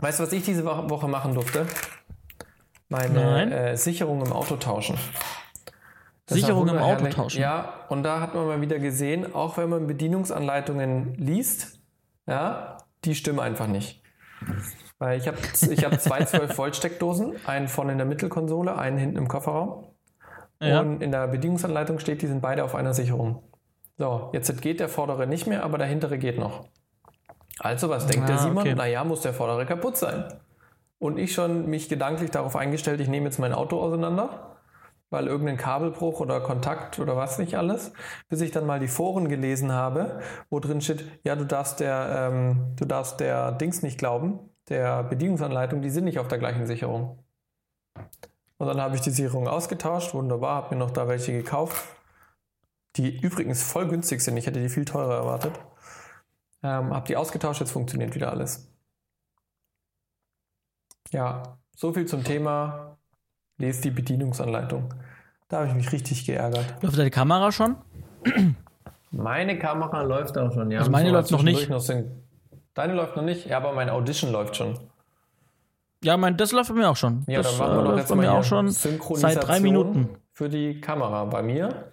Weißt du, was ich diese Woche machen durfte? Meine äh, Sicherung im Auto tauschen. Das Sicherung im Auto tauschen? Ja, und da hat man mal wieder gesehen, auch wenn man Bedienungsanleitungen liest, ja, die stimmen einfach nicht. Weil ich habe ich hab zwei 12-Volt-Steckdosen, einen vorne in der Mittelkonsole, einen hinten im Kofferraum. Ja. Und in der Bedienungsanleitung steht, die sind beide auf einer Sicherung. So, jetzt geht der vordere nicht mehr, aber der hintere geht noch. Also, was denkt ah, der Simon? Okay. Naja, muss der vordere kaputt sein. Und ich schon mich gedanklich darauf eingestellt, ich nehme jetzt mein Auto auseinander, weil irgendein Kabelbruch oder Kontakt oder was nicht alles, bis ich dann mal die Foren gelesen habe, wo drin steht, ja, du darfst der, ähm, du darfst der Dings nicht glauben, der Bedienungsanleitung, die sind nicht auf der gleichen Sicherung. Und dann habe ich die Sicherung ausgetauscht, wunderbar, habe mir noch da welche gekauft, die übrigens voll günstig sind. Ich hätte die viel teurer erwartet. Ähm, habe die ausgetauscht, jetzt funktioniert wieder alles. Ja, so viel zum Thema. Lest die Bedienungsanleitung. Da habe ich mich richtig geärgert. Läuft deine Kamera schon? Meine Kamera läuft auch schon, ja. Also meine läuft noch nicht. Noch Deine läuft noch nicht? Ja, aber mein Audition läuft schon. Ja, mein, das läuft bei mir auch schon. Ja, das dann machen wir doch äh, jetzt bei mir auch schon seit drei Minuten. Für die Kamera bei mir.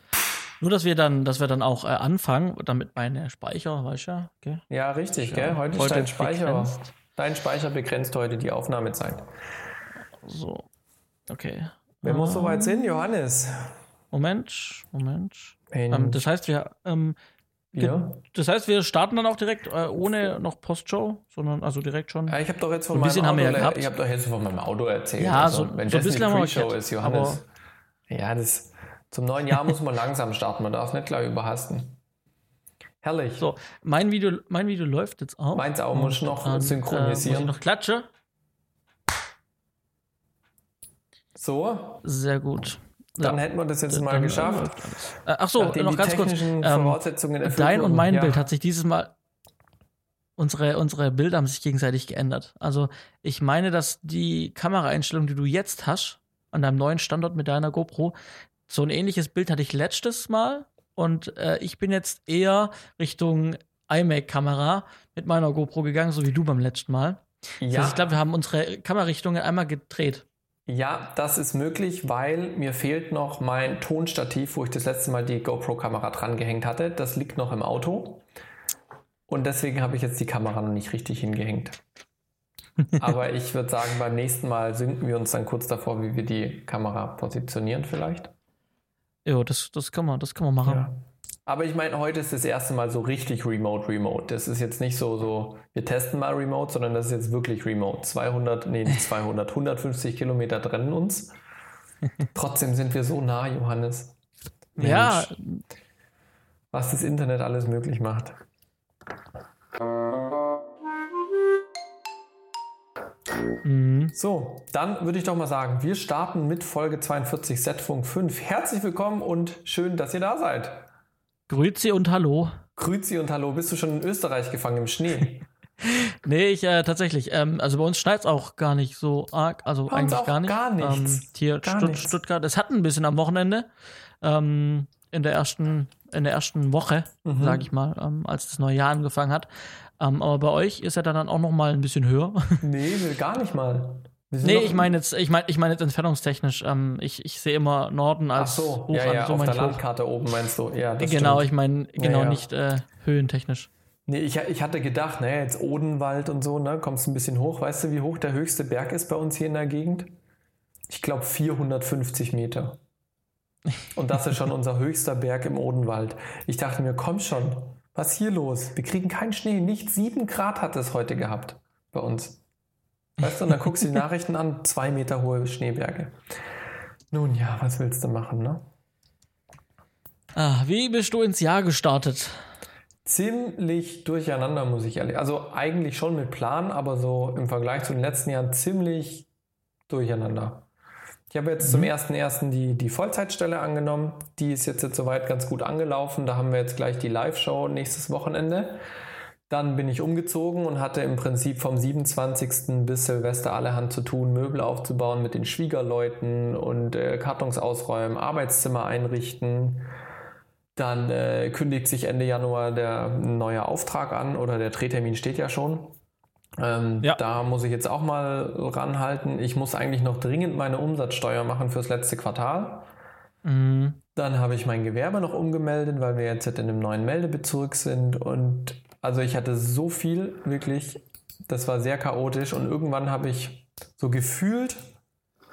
Nur, dass wir dann, dass wir dann auch äh, anfangen, damit meine Speicher, weißt du ja, okay? Ja, richtig, gell? Heute, heute ist dein Speicher. Begrenzt. Dein Speicher begrenzt heute die Aufnahmezeit. So. Okay. Wer um, muss soweit sind, Johannes? Moment, Moment. Ähm, das heißt, wir, ähm, ja. Das heißt, wir starten dann auch direkt äh, ohne noch Postshow, sondern also direkt schon. Ja, ich habe doch jetzt von meinem Auto, ja ich habe doch jetzt von meinem Auto erzählt. Ja, zum neuen Jahr muss man langsam starten. Man darf nicht gleich überhasten. Herrlich. So, mein Video, mein Video läuft jetzt auch. Meins auch muss noch dann, synchronisieren. Äh, muss ich noch klatsche. So. Sehr gut. Dann ja. hätten wir das jetzt mal geschafft. Äh, ach so, noch ganz kurz. Ähm, dein und mein ja. Bild hat sich dieses Mal unsere, unsere Bilder haben sich gegenseitig geändert. Also ich meine, dass die Kameraeinstellung, die du jetzt hast, an deinem neuen Standort mit deiner GoPro, so ein ähnliches Bild hatte ich letztes Mal und äh, ich bin jetzt eher Richtung iMac-Kamera mit meiner GoPro gegangen, so wie du beim letzten Mal. Ja. Das heißt, ich glaube, wir haben unsere Kamerarichtungen einmal gedreht. Ja, das ist möglich, weil mir fehlt noch mein Tonstativ, wo ich das letzte Mal die GoPro-Kamera dran gehängt hatte. Das liegt noch im Auto. Und deswegen habe ich jetzt die Kamera noch nicht richtig hingehängt. Aber ich würde sagen, beim nächsten Mal sinken wir uns dann kurz davor, wie wir die Kamera positionieren vielleicht. Ja, das, das kann man, das kann man machen. Ja. Aber ich meine, heute ist das erste Mal so richtig Remote, Remote. Das ist jetzt nicht so, so, wir testen mal Remote, sondern das ist jetzt wirklich Remote. 200, nee, nicht 200, 150 Kilometer trennen uns. Trotzdem sind wir so nah, Johannes. Mensch, ja. Was das Internet alles möglich macht. Mhm. So, dann würde ich doch mal sagen, wir starten mit Folge 42 Setfunk 5. Herzlich willkommen und schön, dass ihr da seid. Grüezi und Hallo. Grüezi und Hallo. Bist du schon in Österreich gefangen im Schnee? nee, ich äh, tatsächlich. Ähm, also bei uns schneit es auch gar nicht so arg. Also bei eigentlich gar nicht. Gar nichts. Ähm, hier gar Stutt nichts. Stuttgart. Es hat ein bisschen am Wochenende. Ähm, in der ersten, in der ersten Woche, mhm. sage ich mal, ähm, als das neue Jahr angefangen hat. Ähm, aber bei euch ist er dann auch noch mal ein bisschen höher. nee, gar nicht mal. Nee, ich meine jetzt, ich meine, ich meine jetzt entfernungstechnisch. Ähm, ich, ich sehe immer Norden als Ach so, hoch ja, ja, so auf der hoch. Landkarte oben meinst du. Ja, das genau, stimmt. ich meine genau ja, nicht äh, höhentechnisch. Nee, ich, ich hatte gedacht, naja, jetzt Odenwald und so, ne, kommst ein bisschen hoch. Weißt du, wie hoch der höchste Berg ist bei uns hier in der Gegend? Ich glaube 450 Meter. Und das ist schon unser höchster Berg im Odenwald. Ich dachte mir, komm schon, was ist hier los? Wir kriegen keinen Schnee. Nicht sieben Grad hat es heute gehabt bei uns. Weißt du, und dann guckst du die Nachrichten an, zwei Meter hohe Schneeberge. Nun ja, was willst du machen, ne? Ah, wie bist du ins Jahr gestartet? Ziemlich durcheinander, muss ich ehrlich. Also eigentlich schon mit Plan, aber so im Vergleich zu den letzten Jahren ziemlich durcheinander. Ich habe jetzt mhm. zum 1.1. Die, die Vollzeitstelle angenommen. Die ist jetzt, jetzt soweit ganz gut angelaufen. Da haben wir jetzt gleich die Live-Show nächstes Wochenende. Dann bin ich umgezogen und hatte im Prinzip vom 27. bis Silvester allerhand zu tun, Möbel aufzubauen mit den Schwiegerleuten und äh, Kartons ausräumen, Arbeitszimmer einrichten. Dann äh, kündigt sich Ende Januar der neue Auftrag an oder der Drehtermin steht ja schon. Ähm, ja. Da muss ich jetzt auch mal ranhalten. Ich muss eigentlich noch dringend meine Umsatzsteuer machen fürs letzte Quartal. Mhm. Dann habe ich mein Gewerbe noch umgemeldet, weil wir jetzt in einem neuen Meldebezirk sind. Und also ich hatte so viel, wirklich, das war sehr chaotisch. Und irgendwann habe ich so gefühlt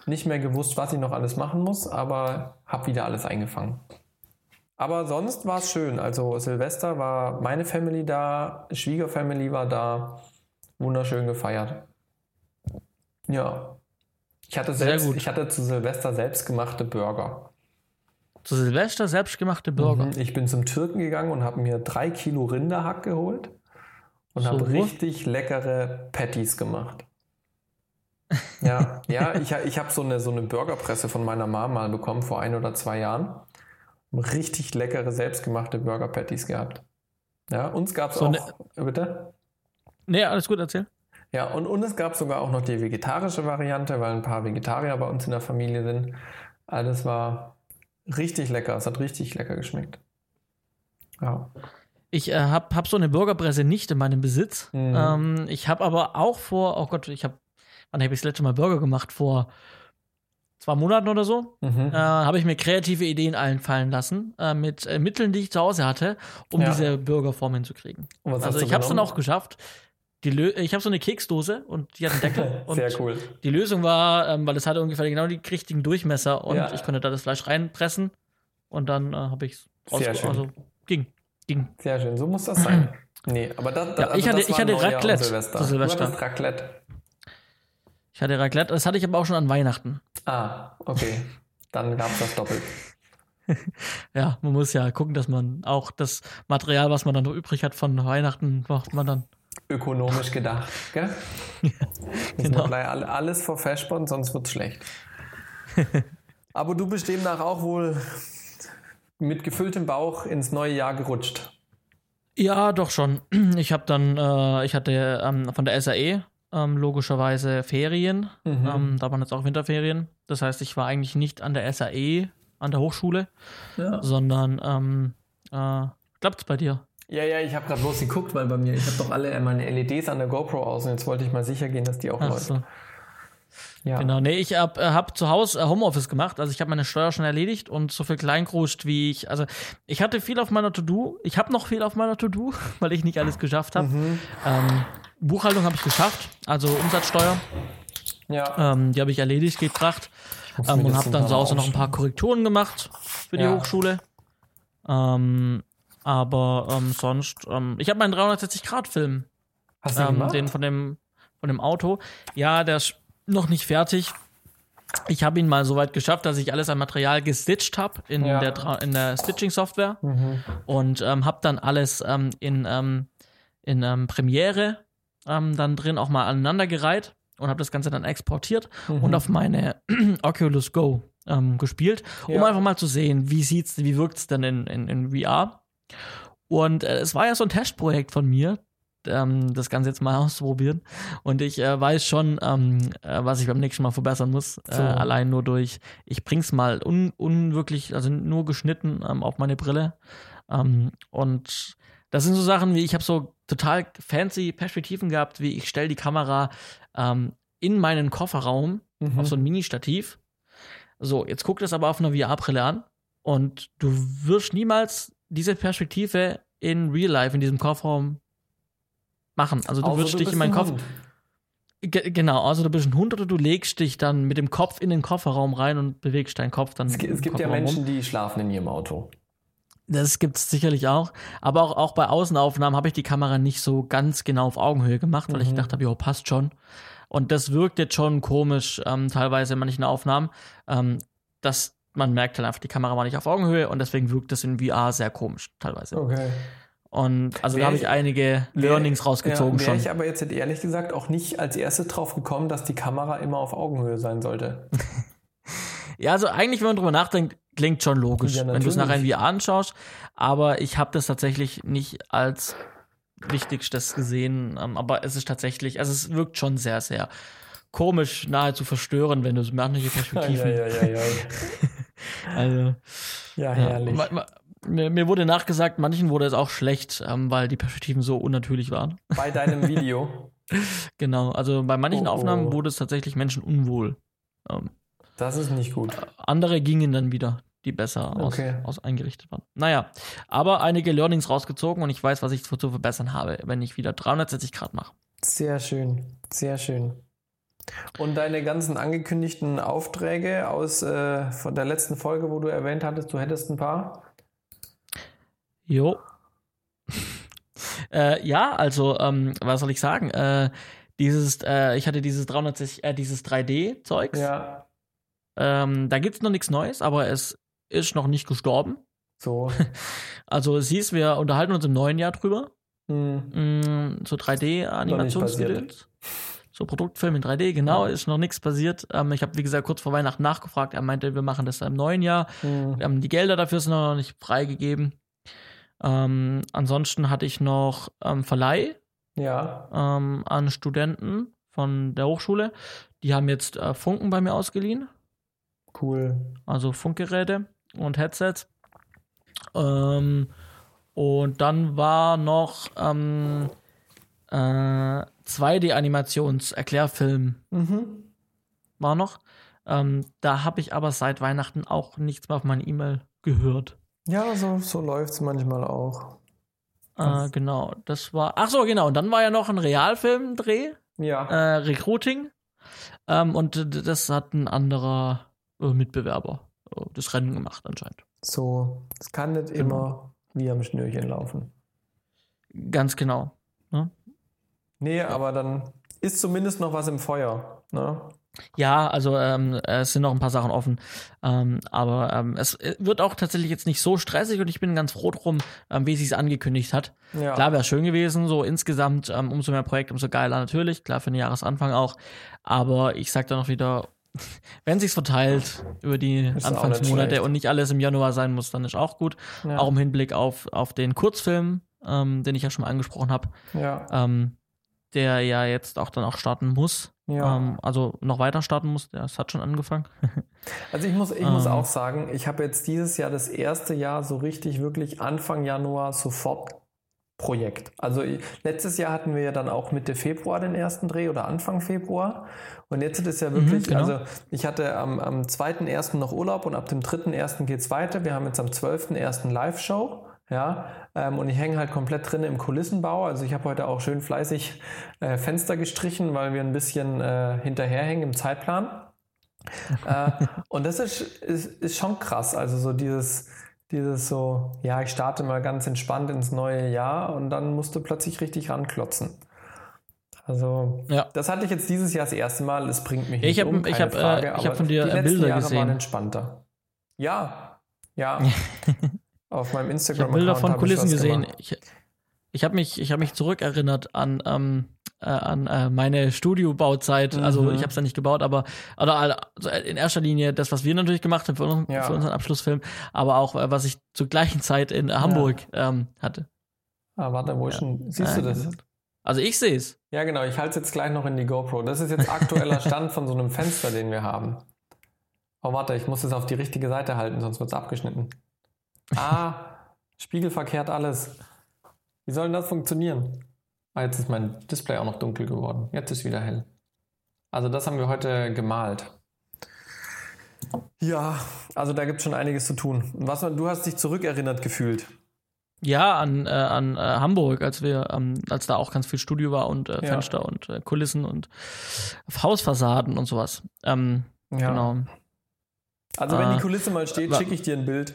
nicht mehr gewusst, was ich noch alles machen muss, aber habe wieder alles eingefangen. Aber sonst war es schön. Also Silvester war meine Family da, Schwiegerfamily war da, wunderschön gefeiert. Ja. Ich hatte, selbst, ich hatte zu Silvester selbstgemachte Burger. Zu Silvester selbstgemachte Burger? Mhm. Ich bin zum Türken gegangen und habe mir drei Kilo Rinderhack geholt und so habe richtig leckere Patties gemacht. Ja, ja ich, ich habe so eine, so eine Burgerpresse von meiner Mama mal bekommen vor ein oder zwei Jahren. Richtig leckere, selbstgemachte Burger Patties gehabt. Ja, uns gab es so auch. Ne, bitte? Nee, alles gut, erzähl. Ja, und, und es gab sogar auch noch die vegetarische Variante, weil ein paar Vegetarier bei uns in der Familie sind. Alles war richtig lecker. Es hat richtig lecker geschmeckt. Ja. Ich äh, habe hab so eine Burgerpresse nicht in meinem Besitz. Mhm. Ähm, ich habe aber auch vor, oh Gott, ich habe, wann habe ich das letzte Mal Burger gemacht? Vor zwei Monaten oder so, mhm. äh, habe ich mir kreative Ideen einfallen lassen äh, mit äh, Mitteln, die ich zu Hause hatte, um ja. diese Burgerform hinzukriegen. Also ich habe es dann auch geschafft. Ich habe so eine Keksdose und die hat einen Deckel. Sehr cool. Die Lösung war, ähm, weil es hatte ungefähr genau die richtigen Durchmesser und ja. ich konnte da das Fleisch reinpressen und dann äh, habe ich es rausgeholt. Also ging, ging. Sehr schön, so muss das sein. nee, aber das, das, ja, also ich hatte, ich hatte Raclette Silvester. zu Silvester. Du Raclette. Ich hatte Raclette, das hatte ich aber auch schon an Weihnachten. Ah, okay. Dann gab es das doppelt. ja, man muss ja gucken, dass man auch das Material, was man dann noch übrig hat von Weihnachten, macht man dann. Ökonomisch gedacht, gell? ja, genau. Alles vor Verspann, sonst wird es schlecht. aber du bist demnach auch wohl mit gefülltem Bauch ins neue Jahr gerutscht. Ja, doch schon. Ich habe dann, äh, ich hatte ähm, von der SAE ähm, logischerweise Ferien. Mhm. Ähm, da waren jetzt auch Winterferien. Das heißt, ich war eigentlich nicht an der SAE, an der Hochschule, ja. sondern ähm, äh, klappt's bei dir? Ja, ja, ich habe gerade bloß geguckt, weil bei mir, ich habe doch alle meine LEDs an der GoPro aus und jetzt wollte ich mal sicher gehen, dass die auch läuft. So. Ja. Genau, nee, ich habe äh, hab zu Hause äh, Homeoffice gemacht, also ich habe meine Steuer schon erledigt und so viel Kleingruscht wie ich, also ich hatte viel auf meiner To-Do, ich habe noch viel auf meiner To-Do, weil ich nicht alles geschafft habe. Mhm. Ähm, Buchhaltung habe ich geschafft, also Umsatzsteuer. Ja. Ähm, die habe ich erledigt, gebracht. Ähm, und habe dann zu Hause noch ein paar Korrekturen gemacht für die ja. Hochschule. Ähm, aber ähm, sonst, ähm, ich habe meinen 360-Grad-Film. Hast du ähm, gemacht? Den von dem, von dem Auto. Ja, der ist noch nicht fertig. Ich habe ihn mal so weit geschafft, dass ich alles an Material gestitcht habe in, ja. der, in der Stitching-Software mhm. und ähm, habe dann alles ähm, in, ähm, in ähm, Premiere ähm, dann drin auch mal aneinandergereiht und habe das Ganze dann exportiert mhm. und auf meine Oculus Go ähm, gespielt, um ja. einfach mal zu sehen, wie sieht's, wie wirkt's denn in, in, in VR. Und äh, es war ja so ein Testprojekt von mir, ähm, das Ganze jetzt mal auszuprobieren. Und ich äh, weiß schon, ähm, äh, was ich beim nächsten Mal verbessern muss. Äh, so. allein nur durch, ich bring's mal un, unwirklich, also nur geschnitten ähm, auf meine Brille. Ähm, und das sind so Sachen wie, ich habe so total fancy Perspektiven gehabt, wie ich stelle die Kamera ähm, in meinen Kofferraum mhm. auf so ein Mini-Stativ. So, jetzt guck das aber auf einer VR-Brille an und du wirst niemals diese Perspektive in Real Life in diesem Kofferraum machen. Also du wirst dich in meinen Kopf. Genau, also du bist ein Hund oder du legst dich dann mit dem Kopf in den Kofferraum rein und bewegst deinen Kopf dann. Es, es gibt ja Menschen, die schlafen in ihrem Auto. Das gibt es sicherlich auch. Aber auch, auch bei Außenaufnahmen habe ich die Kamera nicht so ganz genau auf Augenhöhe gemacht, weil mhm. ich gedacht habe, jo, passt schon. Und das wirkt jetzt schon komisch, ähm, teilweise in manchen Aufnahmen, ähm, dass man merkt halt einfach, die Kamera war nicht auf Augenhöhe und deswegen wirkt das in VR sehr komisch, teilweise. Okay. Und also wär da habe ich einige Learnings wär, rausgezogen ja, schon. Wäre ich aber jetzt ehrlich gesagt auch nicht als erstes drauf gekommen, dass die Kamera immer auf Augenhöhe sein sollte. ja, also eigentlich, wenn man drüber nachdenkt, Klingt schon logisch, ja, wenn du es nachher in VR anschaust. Aber ich habe das tatsächlich nicht als Wichtigstes gesehen. Ähm, aber es ist tatsächlich, also es wirkt schon sehr, sehr komisch, nahezu verstörend, wenn du so manche Perspektiven. Ja, ja, ja, ja. also. Ja, herrlich. Ja, mir, mir, wurde nachgesagt, manchen wurde es auch schlecht, ähm, weil die Perspektiven so unnatürlich waren. Bei deinem Video. genau, also bei manchen oh, oh. Aufnahmen wurde es tatsächlich Menschen unwohl. Ähm, das ist nicht gut. Andere gingen dann wieder, die besser okay. aus, aus, eingerichtet waren. Naja, aber einige Learnings rausgezogen und ich weiß, was ich zu verbessern habe, wenn ich wieder 360 Grad mache. Sehr schön, sehr schön. Und deine ganzen angekündigten Aufträge aus äh, von der letzten Folge, wo du erwähnt hattest, du hättest ein paar? Jo. äh, ja, also, ähm, was soll ich sagen? Äh, dieses, äh, ich hatte dieses 360, äh, dieses 3D-Zeugs. Ja. Ähm, da gibt es noch nichts Neues, aber es ist noch nicht gestorben. So. Also siehst, wir unterhalten uns im neuen Jahr drüber. Hm. Mm, so 3D-Animationsgedöns. So Produktfilm in 3D, genau, ist noch nichts passiert. Ähm, ich habe, wie gesagt, kurz vor Weihnachten nachgefragt. Er meinte, wir machen das im neuen Jahr. Mhm. Ähm, die Gelder dafür sind noch nicht freigegeben. Ähm, ansonsten hatte ich noch ähm, Verleih ja. ähm, an Studenten von der Hochschule. Die haben jetzt äh, Funken bei mir ausgeliehen. Cool. Also Funkgeräte und Headsets. Ähm, und dann war noch ähm, äh, 2D-Animations-Erklärfilm mhm. war noch. Ähm, da habe ich aber seit Weihnachten auch nichts mehr auf meine E-Mail gehört. Ja, so, so läuft es manchmal auch. Äh, genau, das war. Ach so, genau. Und dann war ja noch ein Realfilm-Dreh. Ja. Äh, Recruiting. Ähm, und das hat ein anderer äh, Mitbewerber äh, das Rennen gemacht, anscheinend. So, es kann nicht genau. immer wie am Schnürchen laufen. Ganz genau. Ne? Nee, aber dann ist zumindest noch was im Feuer. Ne? Ja, also ähm, es sind noch ein paar Sachen offen. Ähm, aber ähm, es wird auch tatsächlich jetzt nicht so stressig und ich bin ganz froh drum, ähm, wie sie es angekündigt hat. Ja. Klar wäre es schön gewesen, so insgesamt, ähm, umso mehr Projekte, umso geiler natürlich, klar für den Jahresanfang auch. Aber ich sag da noch wieder, wenn sich's verteilt über die ist Anfangsmonate und nicht alles im Januar sein muss, dann ist auch gut. Ja. Auch im Hinblick auf, auf den Kurzfilm, ähm, den ich ja schon mal angesprochen habe. Ja. Der ja jetzt auch dann auch starten muss. Ja. Ähm, also noch weiter starten muss. Es hat schon angefangen. also ich muss, ich ähm. muss auch sagen, ich habe jetzt dieses Jahr das erste Jahr so richtig, wirklich Anfang Januar sofort Projekt. Also letztes Jahr hatten wir ja dann auch Mitte Februar den ersten Dreh oder Anfang Februar. Und jetzt ist es ja wirklich, mhm, genau. also ich hatte am, am 2.1. noch Urlaub und ab dem 3.1. geht es weiter. Wir haben jetzt am 12.1. Live-Show. Ja, ähm, und ich hänge halt komplett drin im Kulissenbau. Also ich habe heute auch schön fleißig äh, Fenster gestrichen, weil wir ein bisschen äh, hinterherhängen im Zeitplan. äh, und das ist, ist, ist schon krass. Also so dieses, dieses so, ja, ich starte mal ganz entspannt ins neue Jahr und dann musst du plötzlich richtig ranklotzen. Also, ja. das hatte ich jetzt dieses Jahr das erste Mal. Es bringt mich nicht ich hab, um, ich habe äh, hab von dir die Bilder Jahre gesehen. waren entspannter. Ja, ja. Auf meinem Instagram. Ich habe Bilder von Kulissen gesehen. Ich, ich habe mich, hab mich zurückerinnert an, ähm, äh, an äh, meine Studiobauzeit. Also mhm. ich habe es ja nicht gebaut, aber oder also in erster Linie das, was wir natürlich gemacht haben für, ja. für unseren Abschlussfilm, aber auch äh, was ich zur gleichen Zeit in Hamburg ja. ähm, hatte. Ah, warte, wo ja. schon? Siehst du das? Also ich sehe es. Ja, genau. Ich halte es jetzt gleich noch in die GoPro. Das ist jetzt aktueller Stand von so einem Fenster, den wir haben. Oh, warte, ich muss es auf die richtige Seite halten, sonst wird es abgeschnitten. Ah, spiegelverkehrt alles. Wie soll denn das funktionieren? Ah, jetzt ist mein Display auch noch dunkel geworden. Jetzt ist wieder hell. Also das haben wir heute gemalt. Ja, also da gibt es schon einiges zu tun. Was, du hast dich zurückerinnert gefühlt. Ja, an, äh, an äh, Hamburg, als wir, ähm, als da auch ganz viel Studio war und äh, Fenster ja. und äh, Kulissen und Hausfassaden und sowas. Ähm, ja. Genau. Also wenn die äh, Kulisse mal steht, schicke ich dir ein Bild.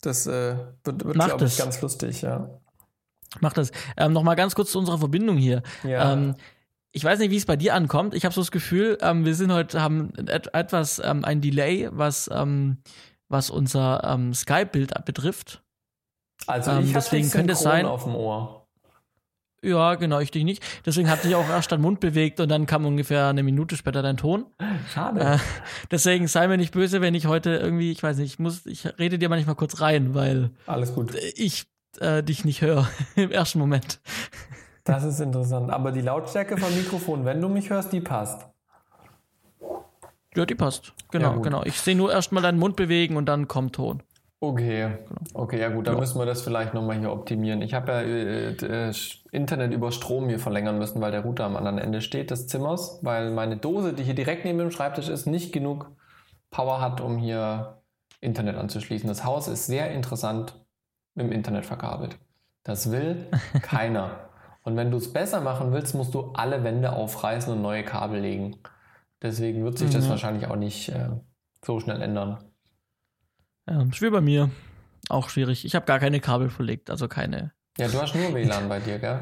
Das äh, wird, wird glaube ich, ganz lustig, ja. Macht das. Ähm, Nochmal ganz kurz zu unserer Verbindung hier. Ja. Ähm, ich weiß nicht, wie es bei dir ankommt. Ich habe so das Gefühl, ähm, wir sind heute, haben et etwas ähm, ein Delay, was, ähm, was unser ähm, Skype-Bild betrifft. Also ich ähm, deswegen könnte es sein. auf dem Ohr. Ja, genau, ich dich nicht. Deswegen hatte ich auch erst deinen Mund bewegt und dann kam ungefähr eine Minute später dein Ton. Schade. Äh, deswegen sei mir nicht böse, wenn ich heute irgendwie, ich weiß nicht, ich muss, ich rede dir manchmal kurz rein, weil alles gut. Ich äh, dich nicht höre im ersten Moment. Das ist interessant. Aber die Lautstärke vom Mikrofon, wenn du mich hörst, die passt. Ja, die passt. Genau, ja, genau. Ich sehe nur erstmal deinen Mund bewegen und dann kommt Ton. Okay, okay, ja gut, dann ja. müssen wir das vielleicht nochmal hier optimieren. Ich habe ja äh, äh, Internet über Strom hier verlängern müssen, weil der Router am anderen Ende steht des Zimmers, weil meine Dose, die hier direkt neben dem Schreibtisch ist, nicht genug Power hat, um hier Internet anzuschließen. Das Haus ist sehr interessant dem Internet verkabelt. Das will keiner. Und wenn du es besser machen willst, musst du alle Wände aufreißen und neue Kabel legen. Deswegen wird sich mhm. das wahrscheinlich auch nicht äh, so schnell ändern. Ja, schwer bei mir. Auch schwierig. Ich habe gar keine Kabel verlegt, also keine. Ja, du hast nur WLAN bei dir, gell?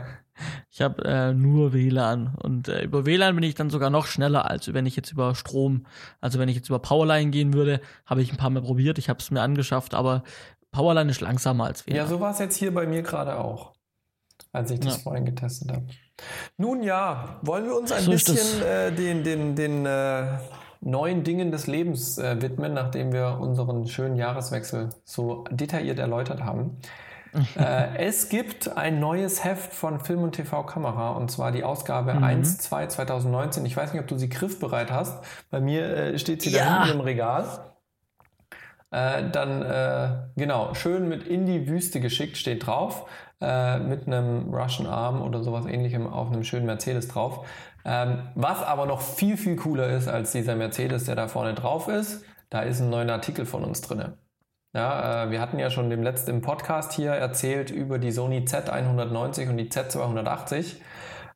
Ich habe äh, nur WLAN und äh, über WLAN bin ich dann sogar noch schneller, als wenn ich jetzt über Strom, also wenn ich jetzt über Powerline gehen würde, habe ich ein paar Mal probiert, ich habe es mir angeschafft, aber Powerline ist langsamer als WLAN. Ja, so war es jetzt hier bei mir gerade auch, als ich das ja. vorhin getestet habe. Nun ja, wollen wir uns ein so bisschen äh, den, den, den äh, neuen Dingen des Lebens äh, widmen, nachdem wir unseren schönen Jahreswechsel so detailliert erläutert haben. äh, es gibt ein neues Heft von Film und TV Kamera und zwar die Ausgabe mhm. 1, 2 2019. Ich weiß nicht, ob du sie griffbereit hast. Bei mir äh, steht sie ja. da hinten im Regal. Äh, dann, äh, genau, schön mit in die Wüste geschickt steht drauf. Äh, mit einem Russian Arm oder sowas ähnlichem auf einem schönen Mercedes drauf. Ähm, was aber noch viel, viel cooler ist als dieser Mercedes, der da vorne drauf ist, da ist ein neuer Artikel von uns drin. Ja, äh, wir hatten ja schon dem letzten Podcast hier erzählt über die Sony Z190 und die Z280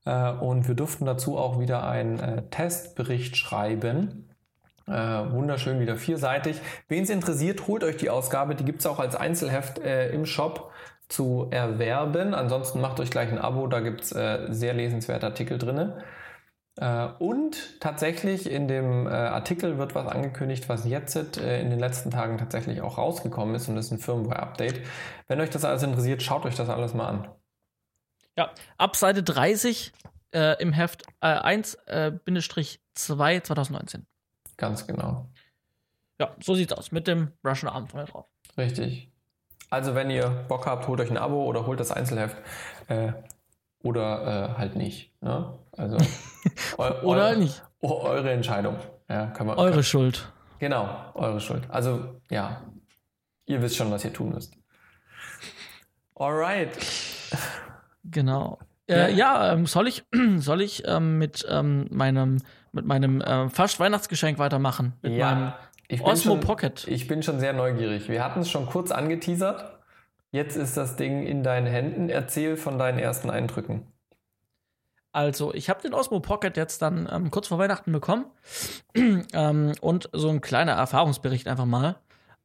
äh, und wir durften dazu auch wieder einen äh, Testbericht schreiben. Äh, wunderschön, wieder vierseitig. Wen es interessiert, holt euch die Ausgabe. Die gibt es auch als Einzelheft äh, im Shop zu erwerben. Ansonsten macht euch gleich ein Abo, da gibt es äh, sehr lesenswerte Artikel drin. Äh, und tatsächlich in dem äh, Artikel wird was angekündigt, was jetzt äh, in den letzten Tagen tatsächlich auch rausgekommen ist und das ist ein Firmware-Update. Wenn euch das alles interessiert, schaut euch das alles mal an. Ja, ab Seite 30 äh, im Heft äh, 1-2 2019. Ganz genau. Ja, so sieht's aus mit dem Russian Arm vorne drauf. Richtig. Also wenn ihr Bock habt, holt euch ein Abo oder holt das Einzelheft. Äh, oder äh, halt nicht. Ne? Also eu, oder eu, nicht. Eure Entscheidung. Ja, kann man, eure kann, Schuld. Genau, eure Schuld. Also ja, ihr wisst schon, was ihr tun müsst. Alright. Genau. Äh, ja, ähm, soll ich, soll ich ähm, mit ähm, meinem, mit meinem äh, fast Weihnachtsgeschenk weitermachen? Mit ja, meinem ich Osmo schon, Pocket. Ich bin schon sehr neugierig. Wir hatten es schon kurz angeteasert. Jetzt ist das Ding in deinen Händen. Erzähl von deinen ersten Eindrücken. Also, ich habe den Osmo Pocket jetzt dann ähm, kurz vor Weihnachten bekommen ähm, und so ein kleiner Erfahrungsbericht einfach mal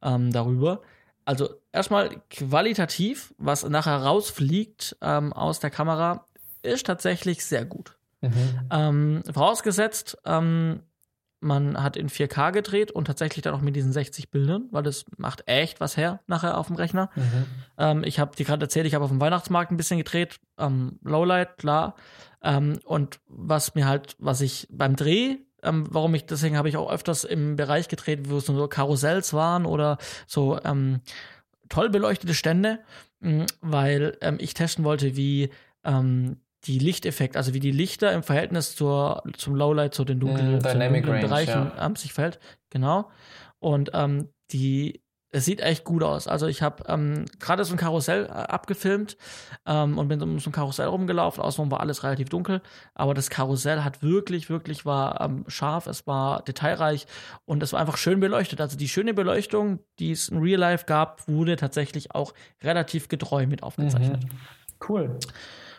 ähm, darüber. Also, erstmal qualitativ, was nachher rausfliegt ähm, aus der Kamera, ist tatsächlich sehr gut. Mhm. Ähm, vorausgesetzt, ähm, man hat in 4K gedreht und tatsächlich dann auch mit diesen 60 Bildern, weil das macht echt was her nachher auf dem Rechner. Mhm. Ähm, ich habe dir gerade erzählt, ich habe auf dem Weihnachtsmarkt ein bisschen gedreht, ähm, Lowlight, klar. Ähm, und was mir halt, was ich beim Dreh, ähm, warum ich, deswegen habe ich auch öfters im Bereich gedreht, wo es so Karussells waren oder so ähm, toll beleuchtete Stände, mh, weil ähm, ich testen wollte, wie die Lichteffekte, also wie die Lichter im Verhältnis zur, zum Lowlight, zu den dunklen, mm, zu den dunklen Range, Bereichen ja. sich verhält. Genau. Und ähm, die, es sieht echt gut aus. Also ich habe ähm, gerade so ein Karussell äh, abgefilmt ähm, und bin um so ein Karussell rumgelaufen. Außenrum war alles relativ dunkel, aber das Karussell hat wirklich, wirklich war ähm, scharf, es war detailreich und es war einfach schön beleuchtet. Also die schöne Beleuchtung, die es in Real Life gab, wurde tatsächlich auch relativ getreu mit aufgezeichnet. Mhm. Cool.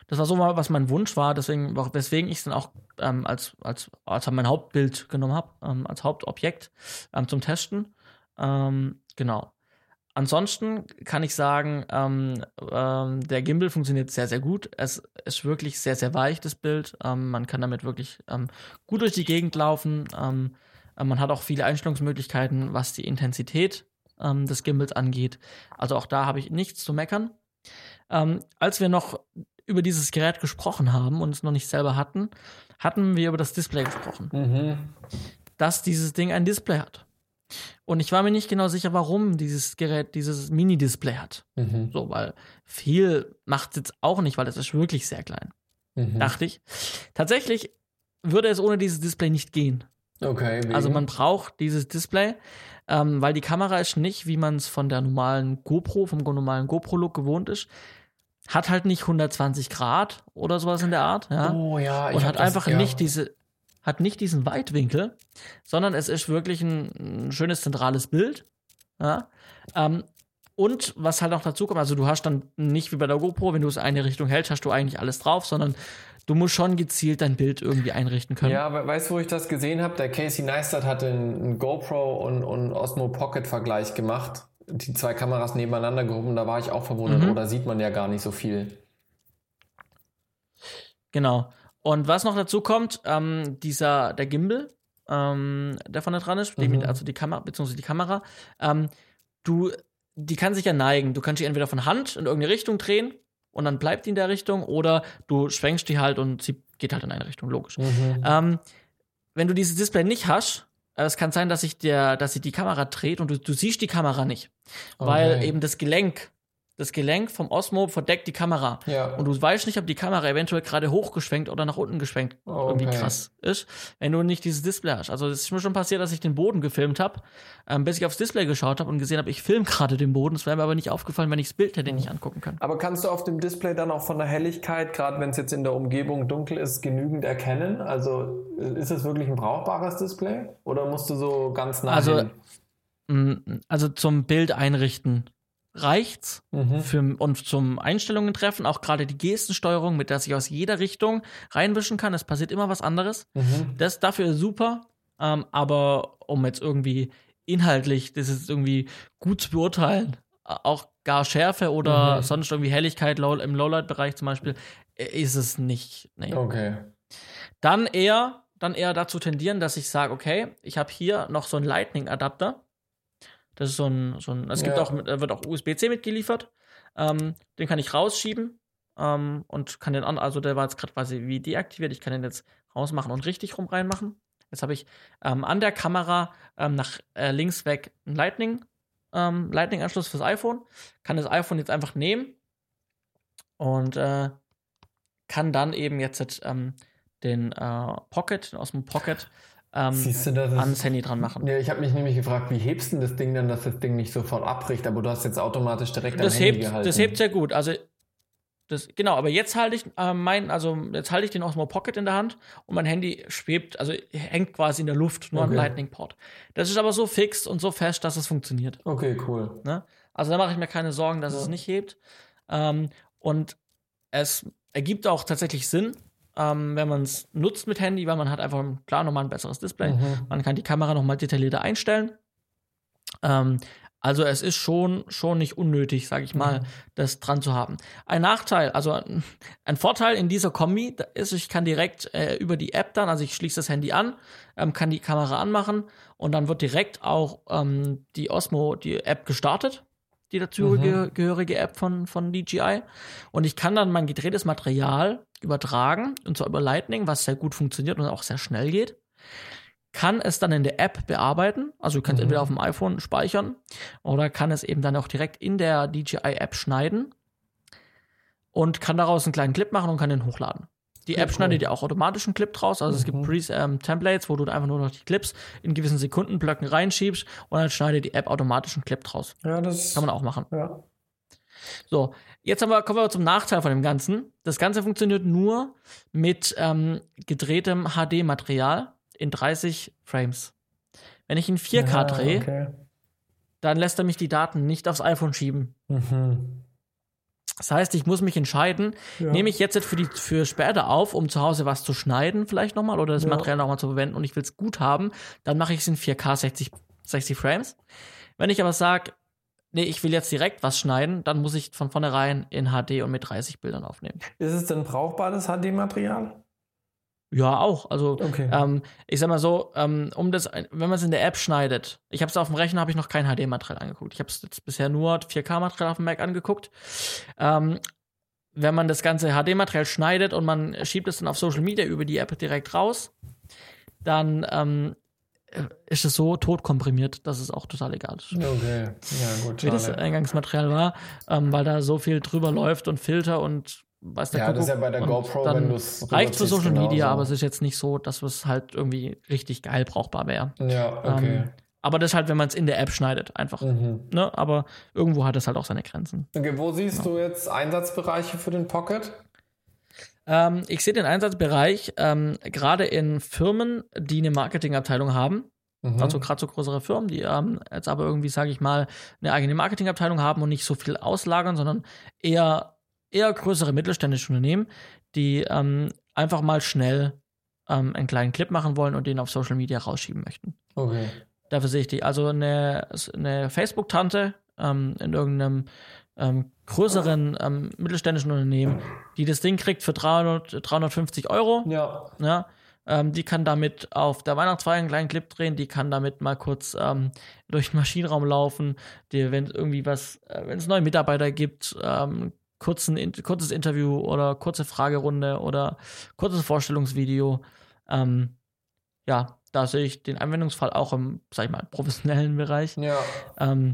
Das war so mal, was mein Wunsch war, deswegen, weswegen ich es dann auch ähm, als, als, als mein Hauptbild genommen habe, ähm, als Hauptobjekt ähm, zum Testen. Ähm, genau. Ansonsten kann ich sagen, ähm, ähm, der Gimbal funktioniert sehr, sehr gut. Es ist wirklich sehr, sehr weich, das Bild. man kann damit wirklich gut durch die Gegend laufen. man hat auch viele Einstellungsmöglichkeiten, was die Intensität des Gimbals angeht. Also auch da habe ich nichts zu meckern. Ähm, als wir noch über dieses Gerät gesprochen haben und es noch nicht selber hatten, hatten wir über das Display gesprochen. Mhm. Dass dieses Ding ein Display hat. Und ich war mir nicht genau sicher, warum dieses Gerät dieses Mini-Display hat. Mhm. So, weil viel macht es jetzt auch nicht, weil es ist wirklich sehr klein. Mhm. Dachte ich. Tatsächlich würde es ohne dieses Display nicht gehen. Okay. Wegen? Also man braucht dieses Display, ähm, weil die Kamera ist nicht, wie man es von der normalen GoPro, vom normalen GoPro-Look gewohnt ist. Hat halt nicht 120 Grad oder sowas in der Art. Ja? Oh ja. Und hat einfach das, ja. nicht diese, hat nicht diesen Weitwinkel, sondern es ist wirklich ein, ein schönes zentrales Bild. Ja? Ähm, und was halt auch dazu kommt, also du hast dann nicht wie bei der GoPro, wenn du es eine Richtung hältst, hast du eigentlich alles drauf, sondern du musst schon gezielt dein Bild irgendwie einrichten können. Ja, aber weißt du, wo ich das gesehen habe? Der Casey Neistat hatte einen GoPro und, und Osmo Pocket Vergleich gemacht. Die zwei Kameras nebeneinander gehoben, da war ich auch verwundert. Mhm. Oder sieht man ja gar nicht so viel. Genau. Und was noch dazu kommt, ähm, dieser, der Gimbal, ähm, der vorne dran ist, mhm. also die Kamera, beziehungsweise die Kamera, ähm, du die kann sich ja neigen. Du kannst sie entweder von Hand in irgendeine Richtung drehen und dann bleibt die in der Richtung oder du schwenkst die halt und sie geht halt in eine Richtung, logisch. Mhm. Ähm, wenn du dieses Display nicht hast, äh, es kann sein, dass sich der, dass sich die Kamera dreht und du, du siehst die Kamera nicht, okay. weil eben das Gelenk das Gelenk vom Osmo verdeckt die Kamera. Ja. Und du weißt nicht, ob die Kamera eventuell gerade hochgeschwenkt oder nach unten geschwenkt oh, irgendwie krass ist, wenn du nicht dieses Display hast. Also es ist mir schon passiert, dass ich den Boden gefilmt habe, ähm, bis ich aufs Display geschaut habe und gesehen habe, ich filme gerade den Boden. Es wäre mir aber nicht aufgefallen, wenn ich das Bild hätte nicht angucken können. Aber kannst du auf dem Display dann auch von der Helligkeit, gerade wenn es jetzt in der Umgebung dunkel ist, genügend erkennen? Also ist es wirklich ein brauchbares Display oder musst du so ganz nah also, hin? Also zum Bild einrichten reicht's mhm. für, und zum Einstellungen treffen, auch gerade die Gestensteuerung, mit der ich aus jeder Richtung reinwischen kann. Es passiert immer was anderes. Mhm. Das dafür super, ähm, aber um jetzt irgendwie inhaltlich, das ist irgendwie gut zu beurteilen, auch gar Schärfe oder mhm. sonst irgendwie Helligkeit low, im Lowlight-Bereich zum Beispiel, ist es nicht. Nee. Okay. Dann eher, dann eher dazu tendieren, dass ich sage, okay, ich habe hier noch so einen Lightning-Adapter das ist so ein, so ein es gibt ja. auch, wird auch USB-C mitgeliefert. Ähm, den kann ich rausschieben ähm, und kann den an, also der war jetzt gerade quasi wie deaktiviert. Ich kann den jetzt rausmachen und richtig rum reinmachen. Jetzt habe ich ähm, an der Kamera ähm, nach äh, links weg einen Lightning, ähm, Lightning-Anschluss fürs iPhone. Kann das iPhone jetzt einfach nehmen und äh, kann dann eben jetzt ähm, den äh, Pocket, aus dem Pocket, ähm, das ans Handy dran machen. Ja, ich habe mich nämlich gefragt, wie hebst du das Ding dann, dass das Ding nicht sofort abbricht, aber du hast jetzt automatisch direkt das am hebt, Handy gehalten. Das hebt sehr gut. Also das, genau, aber jetzt halte ich äh, mein, also jetzt halte ich den Osmo Pocket in der Hand und mein Handy schwebt, also hängt quasi in der Luft, nur okay. am Lightning Port. Das ist aber so fix und so fest, dass es funktioniert. Okay, cool. Ne? Also da mache ich mir keine Sorgen, dass ja. es nicht hebt. Ähm, und es ergibt auch tatsächlich Sinn, ähm, wenn man es nutzt mit Handy, weil man hat einfach klar nochmal ein besseres Display. Mhm. Man kann die Kamera nochmal detaillierter einstellen. Ähm, also es ist schon, schon nicht unnötig, sage ich mal, mhm. das dran zu haben. Ein Nachteil, also ein Vorteil in dieser Kombi ist, ich kann direkt äh, über die App dann, also ich schließe das Handy an, ähm, kann die Kamera anmachen und dann wird direkt auch ähm, die Osmo, die App gestartet die dazugehörige mhm. App von, von DJI. Und ich kann dann mein gedrehtes Material übertragen, und zwar über Lightning, was sehr gut funktioniert und auch sehr schnell geht. Kann es dann in der App bearbeiten, also du kannst mhm. entweder auf dem iPhone speichern oder kann es eben dann auch direkt in der DJI-App schneiden und kann daraus einen kleinen Clip machen und kann den hochladen. Die App schneidet ja auch automatisch einen Clip draus. Also mhm. es gibt mhm. Pre-Templates, ähm, wo du einfach nur noch die Clips in gewissen Sekundenblöcken reinschiebst und dann schneidet die App automatisch einen Clip draus. Ja, das kann man auch machen. Ja. So, jetzt haben wir, kommen wir zum Nachteil von dem Ganzen. Das Ganze funktioniert nur mit ähm, gedrehtem HD-Material in 30 Frames. Wenn ich in 4K ja, drehe, okay. dann lässt er mich die Daten nicht aufs iPhone schieben. Mhm. Das heißt, ich muss mich entscheiden, ja. nehme ich jetzt für, die, für später auf, um zu Hause was zu schneiden, vielleicht nochmal, oder das ja. Material nochmal zu verwenden und ich will es gut haben, dann mache ich es in 4K 60, 60 Frames. Wenn ich aber sage, nee, ich will jetzt direkt was schneiden, dann muss ich von vornherein in HD und mit 30 Bildern aufnehmen. Ist es denn brauchbares HD-Material? Ja, auch. Also okay. ähm, ich sag mal so, ähm, um das, wenn man es in der App schneidet, ich habe es auf dem Rechner, habe ich noch kein HD-Material angeguckt. Ich habe es jetzt bisher nur 4K-Material auf dem Mac angeguckt. Ähm, wenn man das ganze HD-Material schneidet und man schiebt es dann auf Social Media über die App direkt raus, dann ähm, ist es so totkomprimiert, dass es auch total egal ist. Okay, ja gut. Wie das Eingangsmaterial war, ähm, weil da so viel drüber läuft und Filter und weiß der ja, Kuckuck. das ist ja bei der GoPro, dann wenn du es reicht für Social genauso. Media, aber es ist jetzt nicht so, dass es halt irgendwie richtig geil brauchbar wäre. Ja, okay. Ähm, aber das halt, wenn man es in der App schneidet, einfach. Mhm. Ne? Aber irgendwo hat es halt auch seine Grenzen. Okay, wo siehst ja. du jetzt Einsatzbereiche für den Pocket? Ähm, ich sehe den Einsatzbereich ähm, gerade in Firmen, die eine Marketingabteilung haben. Mhm. Also gerade so größere Firmen, die ähm, jetzt aber irgendwie, sage ich mal, eine eigene Marketingabteilung haben und nicht so viel auslagern, sondern eher, eher größere mittelständische Unternehmen, die ähm, einfach mal schnell ähm, einen kleinen Clip machen wollen und den auf Social Media rausschieben möchten. Okay. Dafür sehe ich die. Also eine, eine Facebook-Tante ähm, in irgendeinem ähm, größeren ähm, mittelständischen Unternehmen, die das Ding kriegt für 300, 350 Euro. Ja. ja ähm, die kann damit auf der Weihnachtsfeier einen kleinen Clip drehen, die kann damit mal kurz ähm, durch den Maschinenraum laufen, wenn es irgendwie was, äh, wenn es neue Mitarbeiter gibt, ähm, kurzen, kurzes Interview oder kurze Fragerunde oder kurzes Vorstellungsvideo. Ähm, ja, da sehe ich den Anwendungsfall auch im, sag ich mal, professionellen Bereich. Ja. Ähm,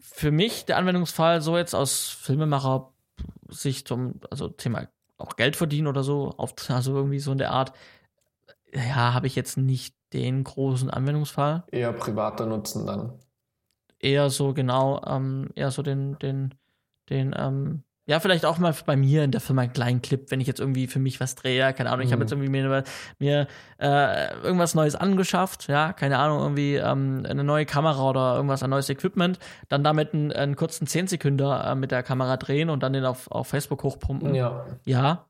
für mich der Anwendungsfall so jetzt aus Filmemacher-Sicht zum, also Thema auch Geld verdienen oder so, auf, also irgendwie so in der Art, ja, habe ich jetzt nicht den großen Anwendungsfall. Eher privater Nutzen dann. Eher so, genau, ähm, eher so den, den, den, ähm, ja, vielleicht auch mal bei mir in der Firma einen kleinen Clip, wenn ich jetzt irgendwie für mich was drehe, keine Ahnung, ich mhm. habe jetzt irgendwie mir, mir äh, irgendwas Neues angeschafft, ja, keine Ahnung, irgendwie ähm, eine neue Kamera oder irgendwas, ein neues Equipment, dann damit einen, einen kurzen 10 Sekunden äh, mit der Kamera drehen und dann den auf, auf Facebook hochpumpen. Ja. Ja,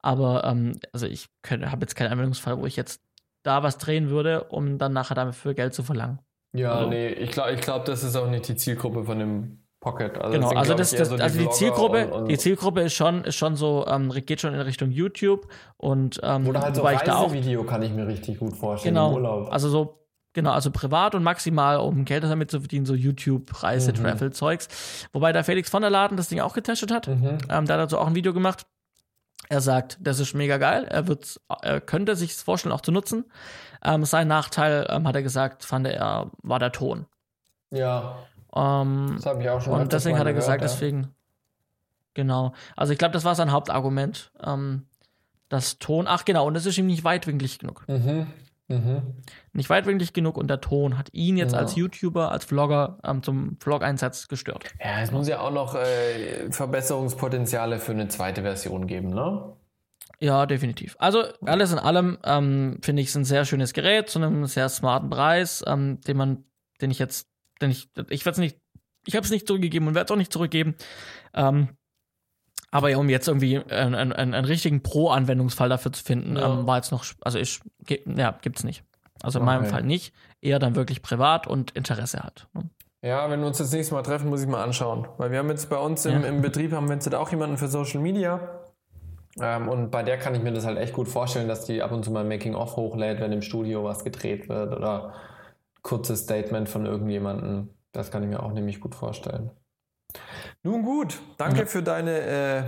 aber ähm, also ich habe jetzt keinen Anwendungsfall, wo ich jetzt da was drehen würde, um dann nachher dafür Geld zu verlangen. Ja, also, nee, ich glaube, ich glaub, das ist auch nicht die Zielgruppe von dem Pocket. Also genau, also, das, das, so die also die Zielgruppe, und, und die Zielgruppe ist schon, ist schon so, ähm, geht schon in Richtung YouTube und ähm, Oder halt so Reisevideo kann ich mir richtig gut vorstellen genau. Also so Genau, also privat und maximal, um Geld damit zu verdienen, so YouTube, Reise, mhm. Travel-Zeugs. Wobei der Felix von der Laden das Ding auch getestet hat. Mhm. Ähm, da hat dazu auch ein Video gemacht. Er sagt, das ist mega geil. Er, wird, er könnte sich vorstellen, auch zu nutzen. Ähm, sein Nachteil, ähm, hat er gesagt, fand er, war der Ton. Ja. Ähm, das habe ich auch schon Und deswegen hat er gesagt, ja. deswegen. Genau. Also ich glaube, das war sein Hauptargument. Ähm, das Ton, ach genau, und das ist ihm nicht weitwinklig genug. Mhm. Mhm. Nicht weitwinklig genug und der Ton hat ihn jetzt ja. als YouTuber, als Vlogger ähm, zum Vlog-Einsatz gestört. Ja, es muss ja auch noch äh, Verbesserungspotenziale für eine zweite Version geben, ne? Ja, definitiv. Also alles in allem ähm, finde ich es ein sehr schönes Gerät zu einem sehr smarten Preis, ähm, den man, den ich jetzt denn ich, ich werde es nicht, ich habe es nicht zurückgegeben und werde es auch nicht zurückgeben. Ähm, aber ja, um jetzt irgendwie einen, einen, einen richtigen Pro-Anwendungsfall dafür zu finden, ja. ähm, war jetzt noch, also ich, ja, gibt's nicht. Also in okay. meinem Fall nicht. Eher dann wirklich privat und Interesse hat. Ne? Ja, wenn wir uns das nächste Mal treffen, muss ich mal anschauen. Weil wir haben jetzt bei uns im, ja. im Betrieb, haben wir jetzt auch jemanden für Social Media. Ähm, und bei der kann ich mir das halt echt gut vorstellen, dass die ab und zu mal Making-of hochlädt, wenn im Studio was gedreht wird oder kurzes Statement von irgendjemandem. Das kann ich mir auch nämlich gut vorstellen. Nun gut, danke ja. für deine äh,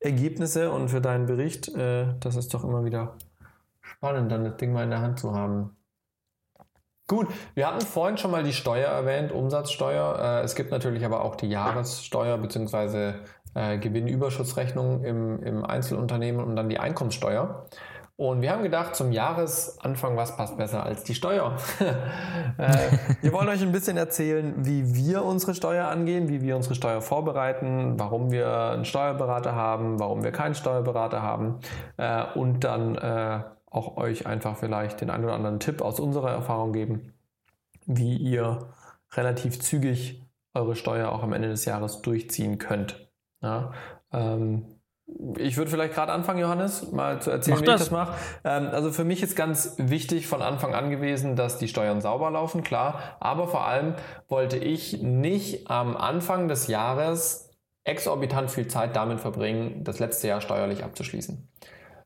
Ergebnisse und für deinen Bericht. Äh, das ist doch immer wieder spannend, dann das Ding mal in der Hand zu haben. Gut, wir hatten vorhin schon mal die Steuer erwähnt, Umsatzsteuer. Äh, es gibt natürlich aber auch die Jahressteuer bzw. Äh, Gewinnüberschussrechnung im, im Einzelunternehmen und dann die Einkommenssteuer. Und wir haben gedacht, zum Jahresanfang, was passt besser als die Steuer? äh, wir wollen euch ein bisschen erzählen, wie wir unsere Steuer angehen, wie wir unsere Steuer vorbereiten, warum wir einen Steuerberater haben, warum wir keinen Steuerberater haben äh, und dann äh, auch euch einfach vielleicht den einen oder anderen Tipp aus unserer Erfahrung geben, wie ihr relativ zügig eure Steuer auch am Ende des Jahres durchziehen könnt. Ja, ähm, ich würde vielleicht gerade anfangen, Johannes, mal zu erzählen, Mach wie das. ich das mache. Ähm, also für mich ist ganz wichtig von Anfang an gewesen, dass die Steuern sauber laufen, klar. Aber vor allem wollte ich nicht am Anfang des Jahres exorbitant viel Zeit damit verbringen, das letzte Jahr steuerlich abzuschließen.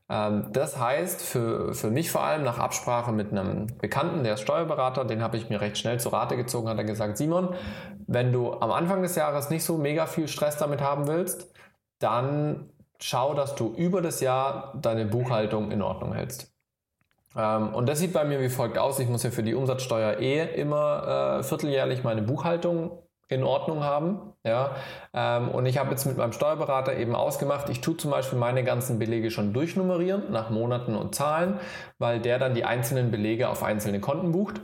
Ähm, das heißt, für, für mich vor allem nach Absprache mit einem Bekannten, der ist Steuerberater, den habe ich mir recht schnell zu Rate gezogen, hat er gesagt, Simon, wenn du am Anfang des Jahres nicht so mega viel Stress damit haben willst, dann schau, dass du über das Jahr deine Buchhaltung in Ordnung hältst. Ähm, und das sieht bei mir wie folgt aus. Ich muss ja für die Umsatzsteuer eh immer äh, vierteljährlich meine Buchhaltung in Ordnung haben. Ja? Ähm, und ich habe jetzt mit meinem Steuerberater eben ausgemacht, ich tue zum Beispiel meine ganzen Belege schon durchnummerieren nach Monaten und Zahlen, weil der dann die einzelnen Belege auf einzelne Konten bucht.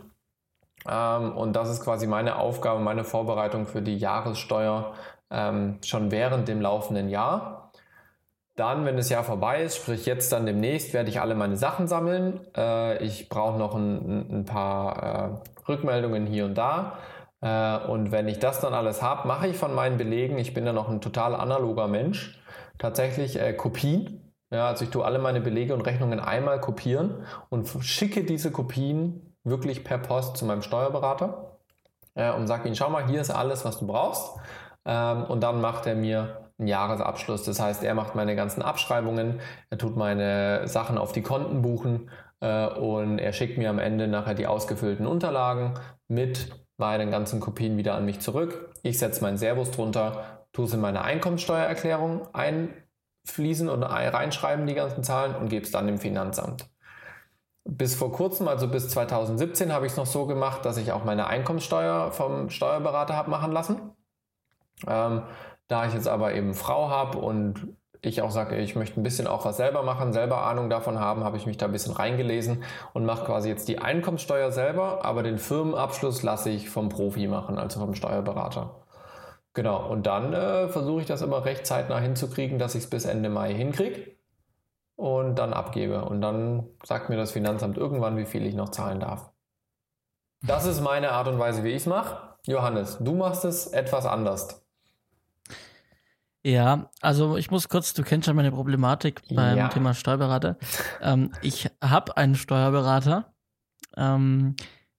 Ähm, und das ist quasi meine Aufgabe, meine Vorbereitung für die Jahressteuer ähm, schon während dem laufenden Jahr. Dann, wenn das Jahr vorbei ist, sprich jetzt dann demnächst, werde ich alle meine Sachen sammeln. Äh, ich brauche noch ein, ein paar äh, Rückmeldungen hier und da. Äh, und wenn ich das dann alles habe, mache ich von meinen Belegen, ich bin ja noch ein total analoger Mensch, tatsächlich äh, Kopien. Ja, also ich tue alle meine Belege und Rechnungen einmal kopieren und schicke diese Kopien wirklich per Post zu meinem Steuerberater äh, und sage ihm, schau mal, hier ist alles, was du brauchst. Ähm, und dann macht er mir einen Jahresabschluss. Das heißt, er macht meine ganzen Abschreibungen, er tut meine Sachen auf die Konten buchen äh, und er schickt mir am Ende nachher die ausgefüllten Unterlagen mit meinen ganzen Kopien wieder an mich zurück. Ich setze meinen Servus drunter, tue es in meine Einkommenssteuererklärung einfließen und reinschreiben, die ganzen Zahlen, und gebe es dann dem Finanzamt. Bis vor kurzem, also bis 2017, habe ich es noch so gemacht, dass ich auch meine Einkommenssteuer vom Steuerberater habe machen lassen. Ähm, da ich jetzt aber eben Frau habe und ich auch sage, ich möchte ein bisschen auch was selber machen, selber Ahnung davon haben, habe ich mich da ein bisschen reingelesen und mache quasi jetzt die Einkommenssteuer selber, aber den Firmenabschluss lasse ich vom Profi machen, also vom Steuerberater. Genau, und dann äh, versuche ich das immer recht zeitnah hinzukriegen, dass ich es bis Ende Mai hinkriege und dann abgebe. Und dann sagt mir das Finanzamt irgendwann, wie viel ich noch zahlen darf. Das ist meine Art und Weise, wie ich es mache. Johannes, du machst es etwas anders. Ja, also ich muss kurz, du kennst schon meine Problematik beim ja. Thema Steuerberater. Ähm, ich habe einen Steuerberater. Ähm,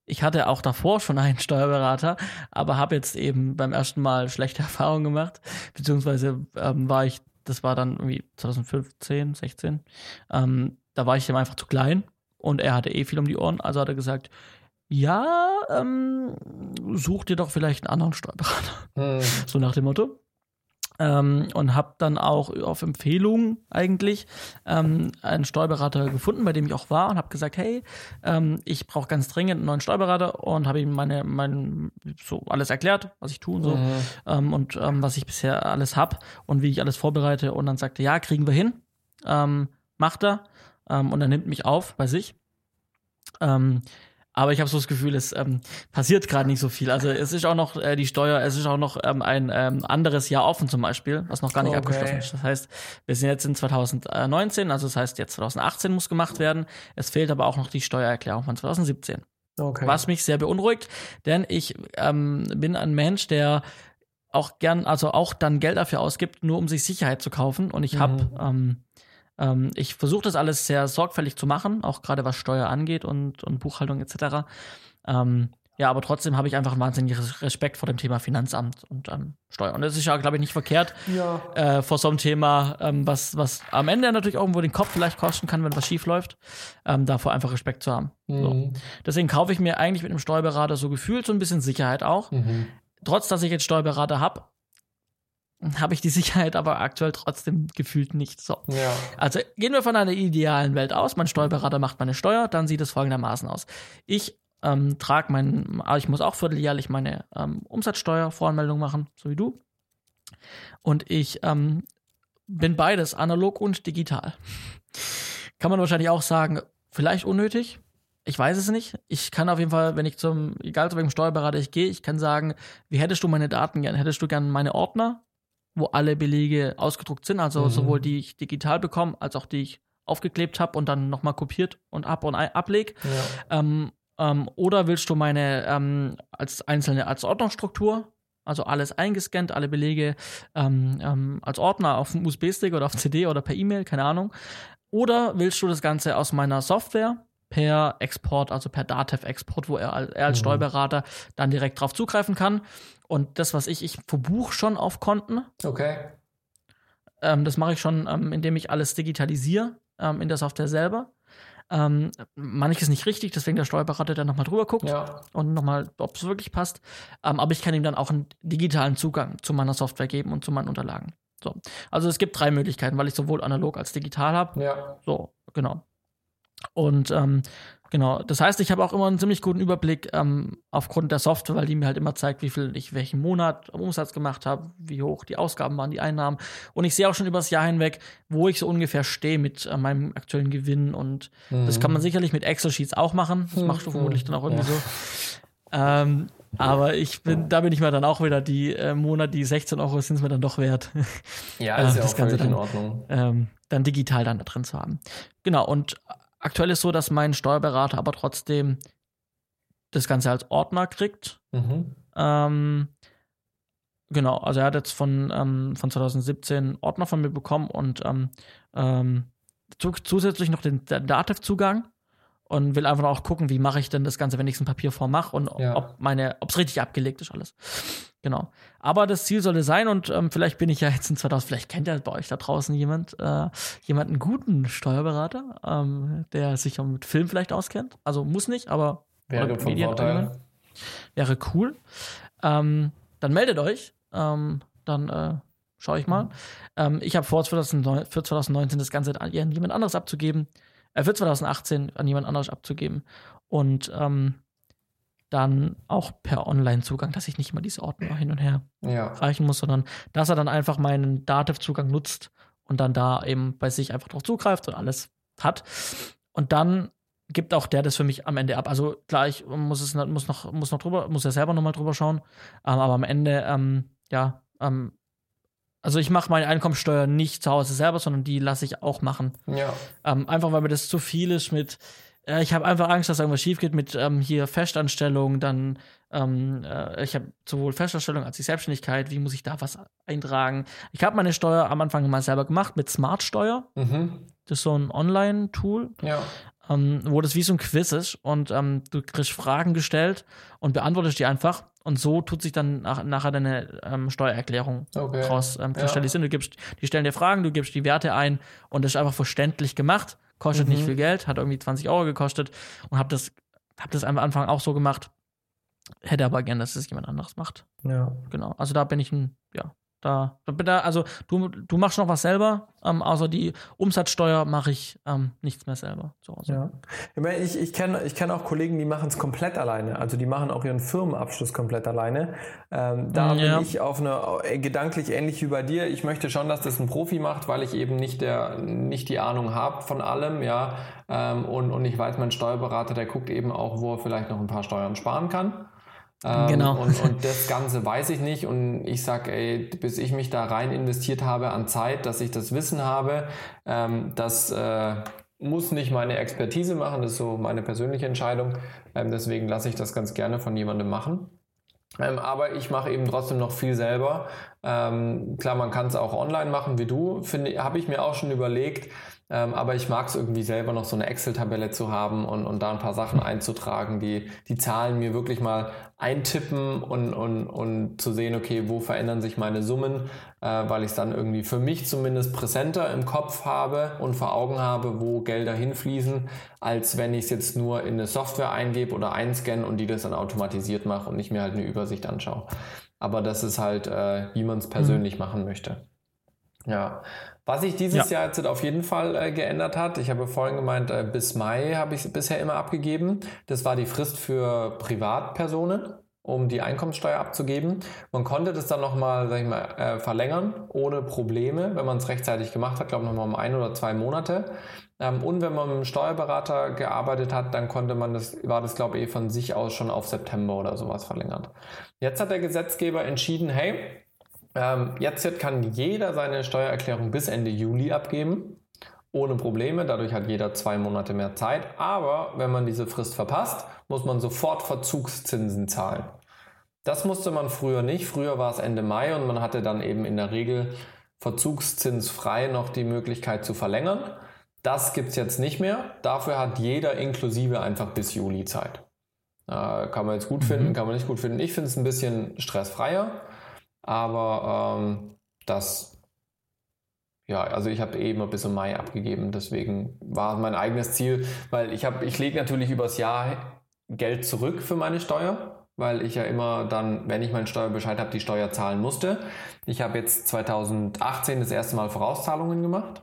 ich hatte auch davor schon einen Steuerberater, aber habe jetzt eben beim ersten Mal schlechte Erfahrungen gemacht, beziehungsweise ähm, war ich, das war dann irgendwie 2015, 16, ähm, da war ich ihm einfach zu klein und er hatte eh viel um die Ohren, also hat er gesagt, ja, ähm, such dir doch vielleicht einen anderen Steuerberater. Hm. So nach dem Motto ähm, und habe dann auch auf Empfehlung eigentlich ähm, einen Steuerberater gefunden, bei dem ich auch war und habe gesagt, hey, ähm, ich brauche ganz dringend einen neuen Steuerberater und habe ihm meine, mein, so alles erklärt, was ich tue und so mhm. Ähm, und ähm, was ich bisher alles habe und wie ich alles vorbereite und dann sagte, ja, kriegen wir hin, ähm, macht er und er nimmt mich auf bei sich. Aber ich habe so das Gefühl, es ähm, passiert gerade nicht so viel. Also es ist auch noch äh, die Steuer, es ist auch noch ähm, ein ähm, anderes Jahr offen zum Beispiel, was noch gar nicht okay. abgeschlossen ist. Das heißt, wir sind jetzt in 2019, also das heißt jetzt 2018 muss gemacht werden. Es fehlt aber auch noch die Steuererklärung von 2017. Okay. Was mich sehr beunruhigt, denn ich ähm, bin ein Mensch, der auch gern, also auch dann Geld dafür ausgibt, nur um sich Sicherheit zu kaufen. Und ich habe mhm. ähm, ähm, ich versuche das alles sehr sorgfältig zu machen, auch gerade was Steuer angeht und, und Buchhaltung etc. Ähm, ja, aber trotzdem habe ich einfach einen wahnsinnigen Respekt vor dem Thema Finanzamt und ähm, Steuer. Und das ist ja, glaube ich, nicht verkehrt ja. äh, vor so einem Thema, ähm, was, was am Ende natürlich irgendwo den Kopf vielleicht kosten kann, wenn was schief läuft, ähm, davor einfach Respekt zu haben. Mhm. So. Deswegen kaufe ich mir eigentlich mit einem Steuerberater so gefühlt so ein bisschen Sicherheit auch. Mhm. Trotz, dass ich jetzt Steuerberater habe, habe ich die Sicherheit aber aktuell trotzdem gefühlt nicht so. Ja. Also gehen wir von einer idealen Welt aus. Mein Steuerberater macht meine Steuer, dann sieht es folgendermaßen aus. Ich ähm, trage meinen, ah, ich muss auch vierteljährlich meine ähm, Umsatzsteuervoranmeldung machen, so wie du. Und ich ähm, bin beides, analog und digital. Kann man wahrscheinlich auch sagen, vielleicht unnötig. Ich weiß es nicht. Ich kann auf jeden Fall, wenn ich zum, egal zu welchem Steuerberater ich gehe, ich kann sagen, wie hättest du meine Daten gern? Hättest du gern meine Ordner? Wo alle Belege ausgedruckt sind, also mhm. sowohl die ich digital bekomme, als auch die ich aufgeklebt habe und dann nochmal kopiert und ab und ablege. Ja. Ähm, ähm, oder willst du meine ähm, als einzelne als Ordnungsstruktur, also alles eingescannt, alle Belege ähm, ähm, als Ordner auf dem USB-Stick oder auf CD oder per E-Mail, keine Ahnung. Oder willst du das Ganze aus meiner Software per Export, also per Datev-Export, wo er, er als mhm. Steuerberater dann direkt drauf zugreifen kann. Und das, was ich, ich verbuche schon auf Konten. Okay. Ähm, das mache ich schon, ähm, indem ich alles digitalisiere ähm, in der Software selber. Ähm, manches nicht richtig, deswegen der Steuerberater dann nochmal drüber guckt ja. und nochmal, ob es wirklich passt. Ähm, aber ich kann ihm dann auch einen digitalen Zugang zu meiner Software geben und zu meinen Unterlagen. So. Also es gibt drei Möglichkeiten, weil ich sowohl analog als digital habe. Ja. So, genau. Und ähm, Genau, das heißt, ich habe auch immer einen ziemlich guten Überblick ähm, aufgrund der Software, weil die mir halt immer zeigt, wie viel ich welchen Monat Umsatz gemacht habe, wie hoch die Ausgaben waren, die Einnahmen. Und ich sehe auch schon übers Jahr hinweg, wo ich so ungefähr stehe mit äh, meinem aktuellen Gewinn. Und mhm. das kann man sicherlich mit Excel-Sheets auch machen. Das mhm. machst du vermutlich dann auch irgendwie ja. so. Ähm, aber ich bin, da bin ich mir dann auch wieder die äh, Monat, die 16 Euro sind es mir dann doch wert. Ja, ist ja auch völlig dann, in Ordnung. Ähm, dann digital dann da drin zu haben. Genau, und Aktuell ist so, dass mein Steuerberater aber trotzdem das Ganze als Ordner kriegt. Mhm. Ähm, genau, also er hat jetzt von, ähm, von 2017 Ordner von mir bekommen und ähm, ähm zusätzlich noch den, den Dativ-Zugang und will einfach auch gucken, wie mache ich denn das Ganze, wenn ich es in Papierform mache und ja. ob meine, ob es richtig abgelegt ist alles. Genau. Aber das Ziel sollte sein und ähm, vielleicht bin ich ja jetzt in 2000, vielleicht kennt ja bei euch da draußen jemand, äh, jemanden guten Steuerberater, ähm, der sich auch mit Film vielleicht auskennt. Also muss nicht, aber wäre von. Wäre cool. Ähm, dann meldet euch. Ähm, dann äh, schaue ich mal. Mhm. ich habe vor, 2009, für 2019 das Ganze an jemand anderes abzugeben für 2018 an jemand anderes abzugeben. Und ähm, dann auch per Online-Zugang, dass ich nicht mal diese Ordner hin und her ja. reichen muss, sondern dass er dann einfach meinen Dativ-Zugang nutzt und dann da eben bei sich einfach drauf zugreift und alles hat. Und dann gibt auch der das für mich am Ende ab. Also klar, ich muss es muss noch, muss noch drüber, muss er selber nochmal drüber schauen. Ähm, aber am Ende, ähm, ja, ähm, also ich mache meine Einkommensteuer nicht zu Hause selber, sondern die lasse ich auch machen. Ja. Ähm, einfach weil mir das zu viel ist mit, äh, ich habe einfach Angst, dass irgendwas schief geht mit ähm, hier Festanstellung, dann ähm, äh, ich habe sowohl Festanstellung als die Selbstständigkeit, wie muss ich da was eintragen? Ich habe meine Steuer am Anfang mal selber gemacht mit Smartsteuer. Mhm. Das ist so ein Online-Tool. Ja ähm, wo das wie so ein Quiz ist und ähm, du kriegst Fragen gestellt und beantwortest die einfach. Und so tut sich dann nach, nachher deine ähm, Steuererklärung okay. draus ähm, kristallisieren. Ja. Du gibst, die stellen dir Fragen, du gibst die Werte ein und das ist einfach verständlich gemacht. Kostet mhm. nicht viel Geld, hat irgendwie 20 Euro gekostet und hab das, hab das am Anfang auch so gemacht. Hätte aber gern, dass es jemand anderes macht. Ja. Genau. Also da bin ich ein, ja, da, da, also du, du machst noch was selber, ähm, außer die Umsatzsteuer mache ich ähm, nichts mehr selber zu Hause. Ja. Ich, meine, ich, ich kenne ich kenn auch Kollegen, die machen es komplett alleine. Also die machen auch ihren Firmenabschluss komplett alleine. Ähm, da ja. bin ich auf eine äh, gedanklich ähnlich wie bei dir. Ich möchte schon, dass das ein Profi macht, weil ich eben nicht der nicht die Ahnung habe von allem, ja. Ähm, und, und ich weiß, mein Steuerberater, der guckt eben auch, wo er vielleicht noch ein paar Steuern sparen kann. Ähm, genau. Und, und, das Ganze weiß ich nicht. Und ich sage, ey, bis ich mich da rein investiert habe an Zeit, dass ich das Wissen habe, ähm, das äh, muss nicht meine Expertise machen. Das ist so meine persönliche Entscheidung. Ähm, deswegen lasse ich das ganz gerne von jemandem machen. Ähm, aber ich mache eben trotzdem noch viel selber. Ähm, klar, man kann es auch online machen wie du. Habe ich mir auch schon überlegt. Ähm, aber ich mag es irgendwie selber noch so eine Excel-Tabelle zu haben und, und da ein paar Sachen einzutragen, die die Zahlen mir wirklich mal eintippen und, und, und zu sehen, okay, wo verändern sich meine Summen, äh, weil ich es dann irgendwie für mich zumindest präsenter im Kopf habe und vor Augen habe, wo Gelder hinfließen, als wenn ich es jetzt nur in eine Software eingebe oder einscanne und die das dann automatisiert mache und ich mir halt eine Übersicht anschaue. Aber das ist halt, äh, wie man es persönlich mhm. machen möchte. Ja, was sich dieses ja. Jahr jetzt auf jeden Fall äh, geändert hat, ich habe vorhin gemeint, äh, bis Mai habe ich es bisher immer abgegeben. Das war die Frist für Privatpersonen, um die Einkommenssteuer abzugeben. Man konnte das dann nochmal, sag ich mal, äh, verlängern, ohne Probleme, wenn man es rechtzeitig gemacht hat, glaube ich nochmal um ein oder zwei Monate. Ähm, und wenn man mit einem Steuerberater gearbeitet hat, dann konnte man das, war das, glaube ich, von sich aus schon auf September oder sowas verlängert. Jetzt hat der Gesetzgeber entschieden, hey, ähm, jetzt kann jeder seine Steuererklärung bis Ende Juli abgeben, ohne Probleme. Dadurch hat jeder zwei Monate mehr Zeit. Aber wenn man diese Frist verpasst, muss man sofort Verzugszinsen zahlen. Das musste man früher nicht. Früher war es Ende Mai und man hatte dann eben in der Regel verzugszinsfrei noch die Möglichkeit zu verlängern. Das gibt es jetzt nicht mehr. Dafür hat jeder inklusive einfach bis Juli Zeit. Äh, kann man jetzt gut finden, mhm. kann man nicht gut finden. Ich finde es ein bisschen stressfreier. Aber ähm, das, ja, also ich habe eh immer bis im Mai abgegeben, deswegen war mein eigenes Ziel, weil ich habe, ich lege natürlich übers Jahr Geld zurück für meine Steuer, weil ich ja immer dann, wenn ich meinen Steuerbescheid habe, die Steuer zahlen musste. Ich habe jetzt 2018 das erste Mal Vorauszahlungen gemacht.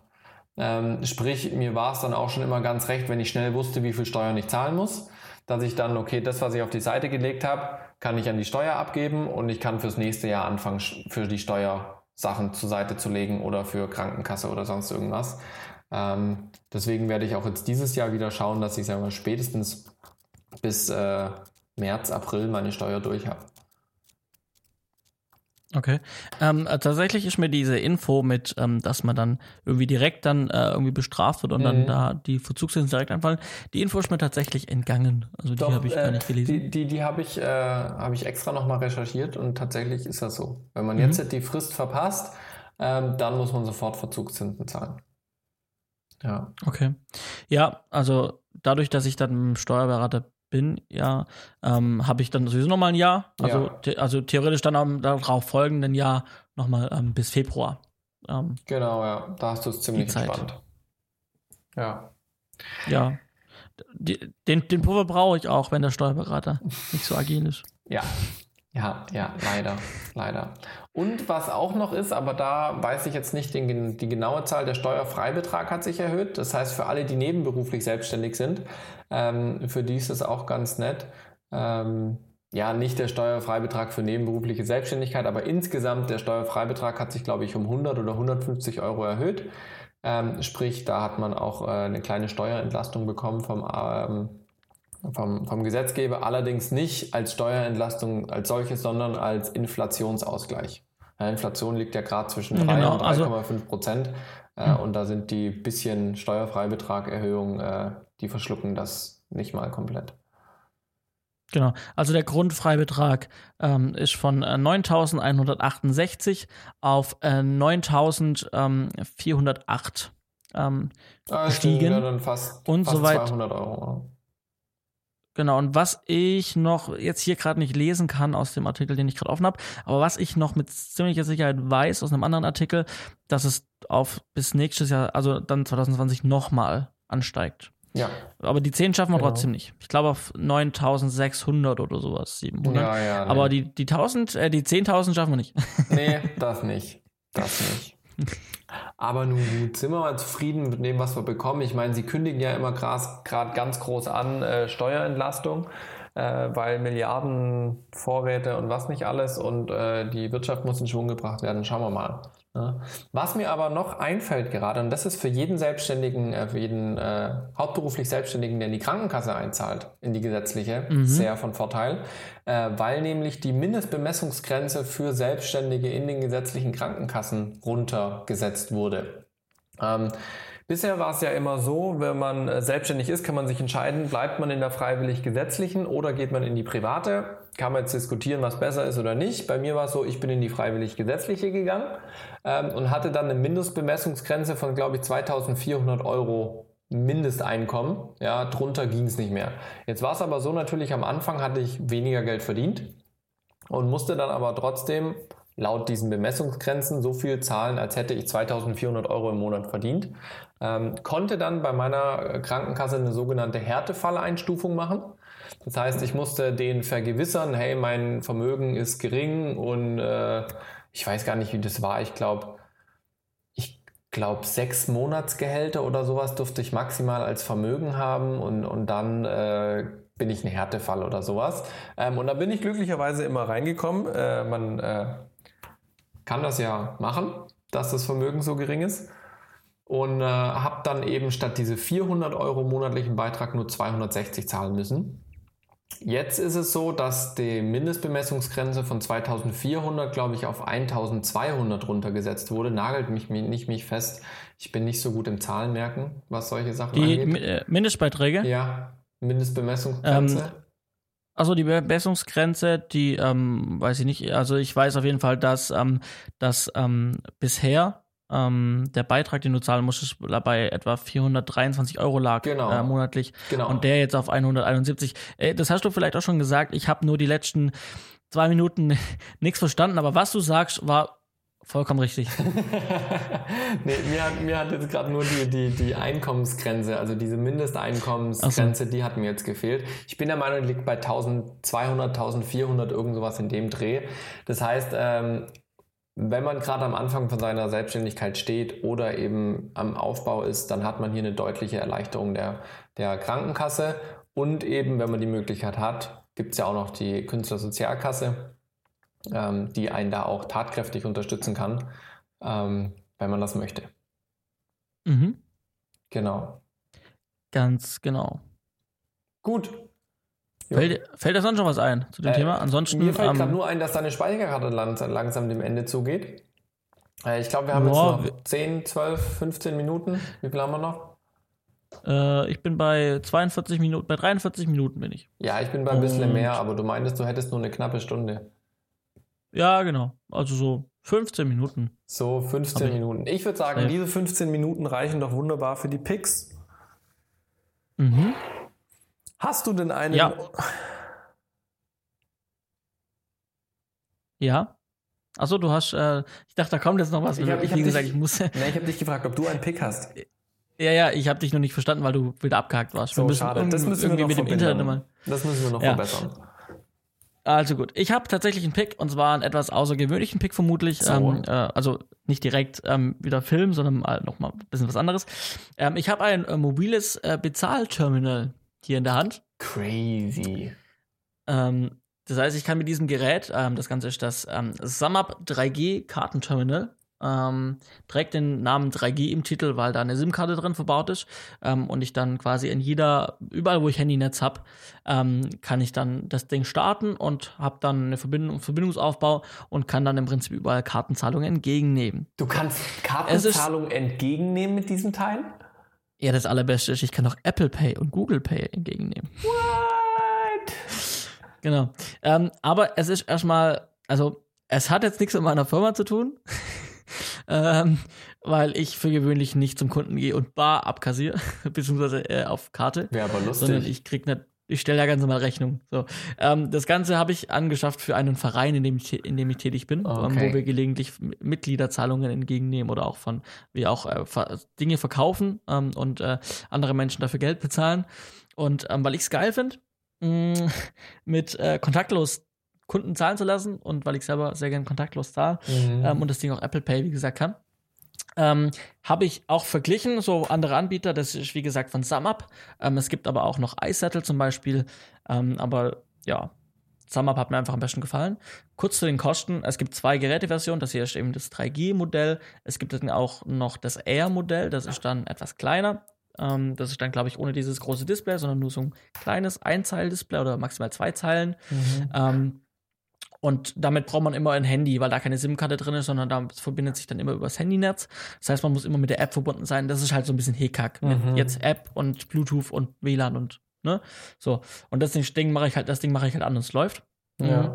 Ähm, sprich, mir war es dann auch schon immer ganz recht, wenn ich schnell wusste, wie viel Steuern ich zahlen muss, dass ich dann, okay, das, was ich auf die Seite gelegt habe, kann ich an die Steuer abgeben und ich kann fürs nächste Jahr anfangen, für die Steuersachen zur Seite zu legen oder für Krankenkasse oder sonst irgendwas. Ähm, deswegen werde ich auch jetzt dieses Jahr wieder schauen, dass ich sagen wir, spätestens bis äh, März, April meine Steuer durch habe. Okay. Ähm, äh, tatsächlich ist mir diese Info mit, ähm, dass man dann irgendwie direkt dann äh, irgendwie bestraft wird und mhm. dann da die Verzugszinsen direkt anfallen, die Info ist mir tatsächlich entgangen. Also die habe ich äh, gar nicht gelesen. Die, die, die habe ich, äh, hab ich extra nochmal recherchiert und tatsächlich ist das so. Wenn man mhm. jetzt die Frist verpasst, ähm, dann muss man sofort Verzugszinsen zahlen. Ja. Okay. Ja, also dadurch, dass ich dann mit dem Steuerberater bin, ja, ähm, habe ich dann sowieso nochmal ein Jahr. Also, ja. the also theoretisch dann am darauf folgenden Jahr nochmal ähm, bis Februar. Ähm, genau, ja. Da hast du es ziemlich entspannt. Ja. Ja. Die, den, den Puffer brauche ich auch, wenn der Steuerberater nicht so agil ist. Ja, ja, ja, leider, leider. Und was auch noch ist, aber da weiß ich jetzt nicht, den, die genaue Zahl, der Steuerfreibetrag hat sich erhöht. Das heißt, für alle, die nebenberuflich selbstständig sind, ähm, für die ist es auch ganz nett. Ähm, ja, nicht der Steuerfreibetrag für nebenberufliche Selbstständigkeit, aber insgesamt der Steuerfreibetrag hat sich, glaube ich, um 100 oder 150 Euro erhöht. Ähm, sprich, da hat man auch äh, eine kleine Steuerentlastung bekommen vom ähm, vom, vom Gesetzgeber, allerdings nicht als Steuerentlastung als solches, sondern als Inflationsausgleich. Inflation liegt ja gerade zwischen 3 genau, und 3,5 also, Prozent. Äh, hm. Und da sind die bisschen Steuerfreibetragerhöhungen, äh, die verschlucken das nicht mal komplett. Genau, also der Grundfreibetrag ähm, ist von äh, 9.168 auf äh, 9.408 ähm, ah, gestiegen. Ja, und fast soweit, 200 Euro. Genau, und was ich noch jetzt hier gerade nicht lesen kann aus dem Artikel, den ich gerade offen habe, aber was ich noch mit ziemlicher Sicherheit weiß aus einem anderen Artikel, dass es auf bis nächstes Jahr, also dann 2020 nochmal ansteigt. Ja. Aber die 10 schaffen wir genau. trotzdem nicht. Ich glaube auf 9600 oder sowas, 700. Ja, ja, nee. Aber die, die 1000, äh, die 10.000 schaffen wir nicht. Nee, das nicht. Das nicht. Aber nun gut, sind wir mal zufrieden mit dem, was wir bekommen. Ich meine, sie kündigen ja immer gerade ganz groß an äh, Steuerentlastung, äh, weil Milliarden Vorräte und was nicht alles und äh, die Wirtschaft muss in Schwung gebracht werden. Schauen wir mal. Was mir aber noch einfällt gerade, und das ist für jeden Selbstständigen, äh, für jeden äh, hauptberuflich Selbstständigen, der in die Krankenkasse einzahlt, in die gesetzliche, mhm. sehr von Vorteil, äh, weil nämlich die Mindestbemessungsgrenze für Selbstständige in den gesetzlichen Krankenkassen runtergesetzt wurde. Ähm, Bisher war es ja immer so, wenn man äh, selbstständig ist, kann man sich entscheiden, bleibt man in der freiwillig gesetzlichen oder geht man in die private. Kann man jetzt diskutieren, was besser ist oder nicht. Bei mir war es so, ich bin in die freiwillig gesetzliche gegangen ähm, und hatte dann eine Mindestbemessungsgrenze von, glaube ich, 2400 Euro Mindesteinkommen. Ja, drunter ging es nicht mehr. Jetzt war es aber so, natürlich am Anfang hatte ich weniger Geld verdient und musste dann aber trotzdem laut diesen Bemessungsgrenzen so viel zahlen, als hätte ich 2400 Euro im Monat verdient. Ähm, konnte dann bei meiner Krankenkasse eine sogenannte Härtefalleinstufung machen. Das heißt, ich musste den vergewissern, hey, mein Vermögen ist gering und äh, ich weiß gar nicht, wie das war. Ich glaube, ich glaube, sechs Monatsgehälter oder sowas durfte ich maximal als Vermögen haben und, und dann äh, bin ich ein Härtefall oder sowas. Ähm, und da bin ich glücklicherweise immer reingekommen. Äh, man äh, kann das ja machen, dass das Vermögen so gering ist. Und äh, habe dann eben statt diese 400 Euro monatlichen Beitrag nur 260 zahlen müssen. Jetzt ist es so, dass die Mindestbemessungsgrenze von 2400, glaube ich, auf 1200 runtergesetzt wurde. Nagelt mich nicht mich fest. Ich bin nicht so gut im Zahlenmerken, was solche Sachen die angeht. Die äh, Mindestbeiträge? Ja, Mindestbemessungsgrenze. Ähm, also die Bemessungsgrenze, die ähm, weiß ich nicht. Also ich weiß auf jeden Fall, dass, ähm, dass ähm, bisher ähm, der Beitrag, den du zahlen musstest, bei etwa 423 Euro lag genau. äh, monatlich. Genau. Und der jetzt auf 171. Äh, das hast du vielleicht auch schon gesagt. Ich habe nur die letzten zwei Minuten nichts verstanden. Aber was du sagst, war Vollkommen richtig. nee, mir, hat, mir hat jetzt gerade nur die, die, die Einkommensgrenze, also diese Mindesteinkommensgrenze, so. die hat mir jetzt gefehlt. Ich bin der Meinung, die liegt bei 1200, 1400, irgend sowas in dem Dreh. Das heißt, ähm, wenn man gerade am Anfang von seiner Selbstständigkeit steht oder eben am Aufbau ist, dann hat man hier eine deutliche Erleichterung der, der Krankenkasse. Und eben, wenn man die Möglichkeit hat, gibt es ja auch noch die Künstlersozialkasse, ähm, die einen da auch tatkräftig unterstützen kann, ähm, wenn man das möchte. Mhm. Genau. Ganz genau. Gut. Fällt, fällt dir sonst schon was ein zu dem äh, Thema? Ansonsten. Mir fällt ähm, gerade nur ein, dass deine Speicherkarte langsam dem Ende zugeht. Äh, ich glaube, wir haben boah, jetzt noch 10, 12, 15 Minuten. Wie viel haben wir noch? Äh, ich bin bei 42 Minuten, bei 43 Minuten bin ich. Ja, ich bin bei ein bisschen mehr, aber du meintest, du hättest nur eine knappe Stunde. Ja, genau. Also so 15 Minuten. So 15 Minuten. Ich würde sagen, ja. diese 15 Minuten reichen doch wunderbar für die Picks. Mhm. Hast du denn einen? Ja. Ja. Achso, du hast, äh, ich dachte, da kommt jetzt noch was. Ich habe hab gesagt, dich, ich muss. Nee, ich habe dich gefragt, ob du einen Pick hast. Ja, ja, ich habe dich noch nicht verstanden, weil du wieder abgehakt warst. So, wir müssen schade. Das müssen wir noch mit dem Internet mal. Das müssen wir noch ja. verbessern. Also gut, ich habe tatsächlich einen Pick und zwar einen etwas außergewöhnlichen Pick vermutlich. So. Ähm, äh, also nicht direkt ähm, wieder Film, sondern mal noch mal ein bisschen was anderes. Ähm, ich habe ein äh, mobiles äh, Bezahlterminal hier in der Hand. Crazy. Ähm, das heißt, ich kann mit diesem Gerät, ähm, das Ganze ist das ähm, SumUp 3G Kartenterminal, ähm, trägt den Namen 3G im Titel, weil da eine SIM-Karte drin verbaut ist ähm, und ich dann quasi in jeder, überall wo ich Handynetz habe, ähm, kann ich dann das Ding starten und habe dann eine Verbindung, Verbindungsaufbau und kann dann im Prinzip überall Kartenzahlungen entgegennehmen. Du kannst Kartenzahlungen entgegennehmen mit diesem Teil? Ja, das allerbeste ist, ich kann auch Apple Pay und Google Pay entgegennehmen. What? Genau. Ähm, aber es ist erstmal, also es hat jetzt nichts mit meiner Firma zu tun, ähm, weil ich für gewöhnlich nicht zum Kunden gehe und bar abkassiere, beziehungsweise äh, auf Karte. Wäre aber lustig. Sondern ich krieg nicht, ich stelle ja ganz normal Rechnung. So, ähm, das Ganze habe ich angeschafft für einen Verein, in dem ich, in dem ich tätig bin, okay. ähm, wo wir gelegentlich Mitgliederzahlungen entgegennehmen oder auch von wir auch äh, Dinge verkaufen ähm, und äh, andere Menschen dafür Geld bezahlen. Und ähm, weil ich es geil finde, mm, mit äh, kontaktlos Kunden zahlen zu lassen und weil ich selber sehr gerne kontaktlos zahle mhm. ähm, und das Ding auch Apple Pay, wie gesagt, kann. Ähm, habe ich auch verglichen, so andere Anbieter, das ist wie gesagt von SumUp. Ähm, es gibt aber auch noch iSettle zum Beispiel, ähm, aber ja, SumUp hat mir einfach am besten gefallen. Kurz zu den Kosten, es gibt zwei Geräteversionen, das hier ist eben das 3G-Modell, es gibt dann auch noch das Air-Modell, das ist dann etwas kleiner. Ähm, das ist dann, glaube ich, ohne dieses große Display, sondern nur so ein kleines Einzeil-Display oder maximal zwei Zeilen. Mhm. Ähm, und damit braucht man immer ein Handy, weil da keine SIM-Karte drin ist, sondern da verbindet sich dann immer übers Handynetz. Das heißt, man muss immer mit der App verbunden sein. Das ist halt so ein bisschen Hickhack. Mhm. Jetzt App und Bluetooth und WLAN und ne? So. Und das Ding mache ich halt, das Ding mache ich halt an und es läuft. Ja. Mhm.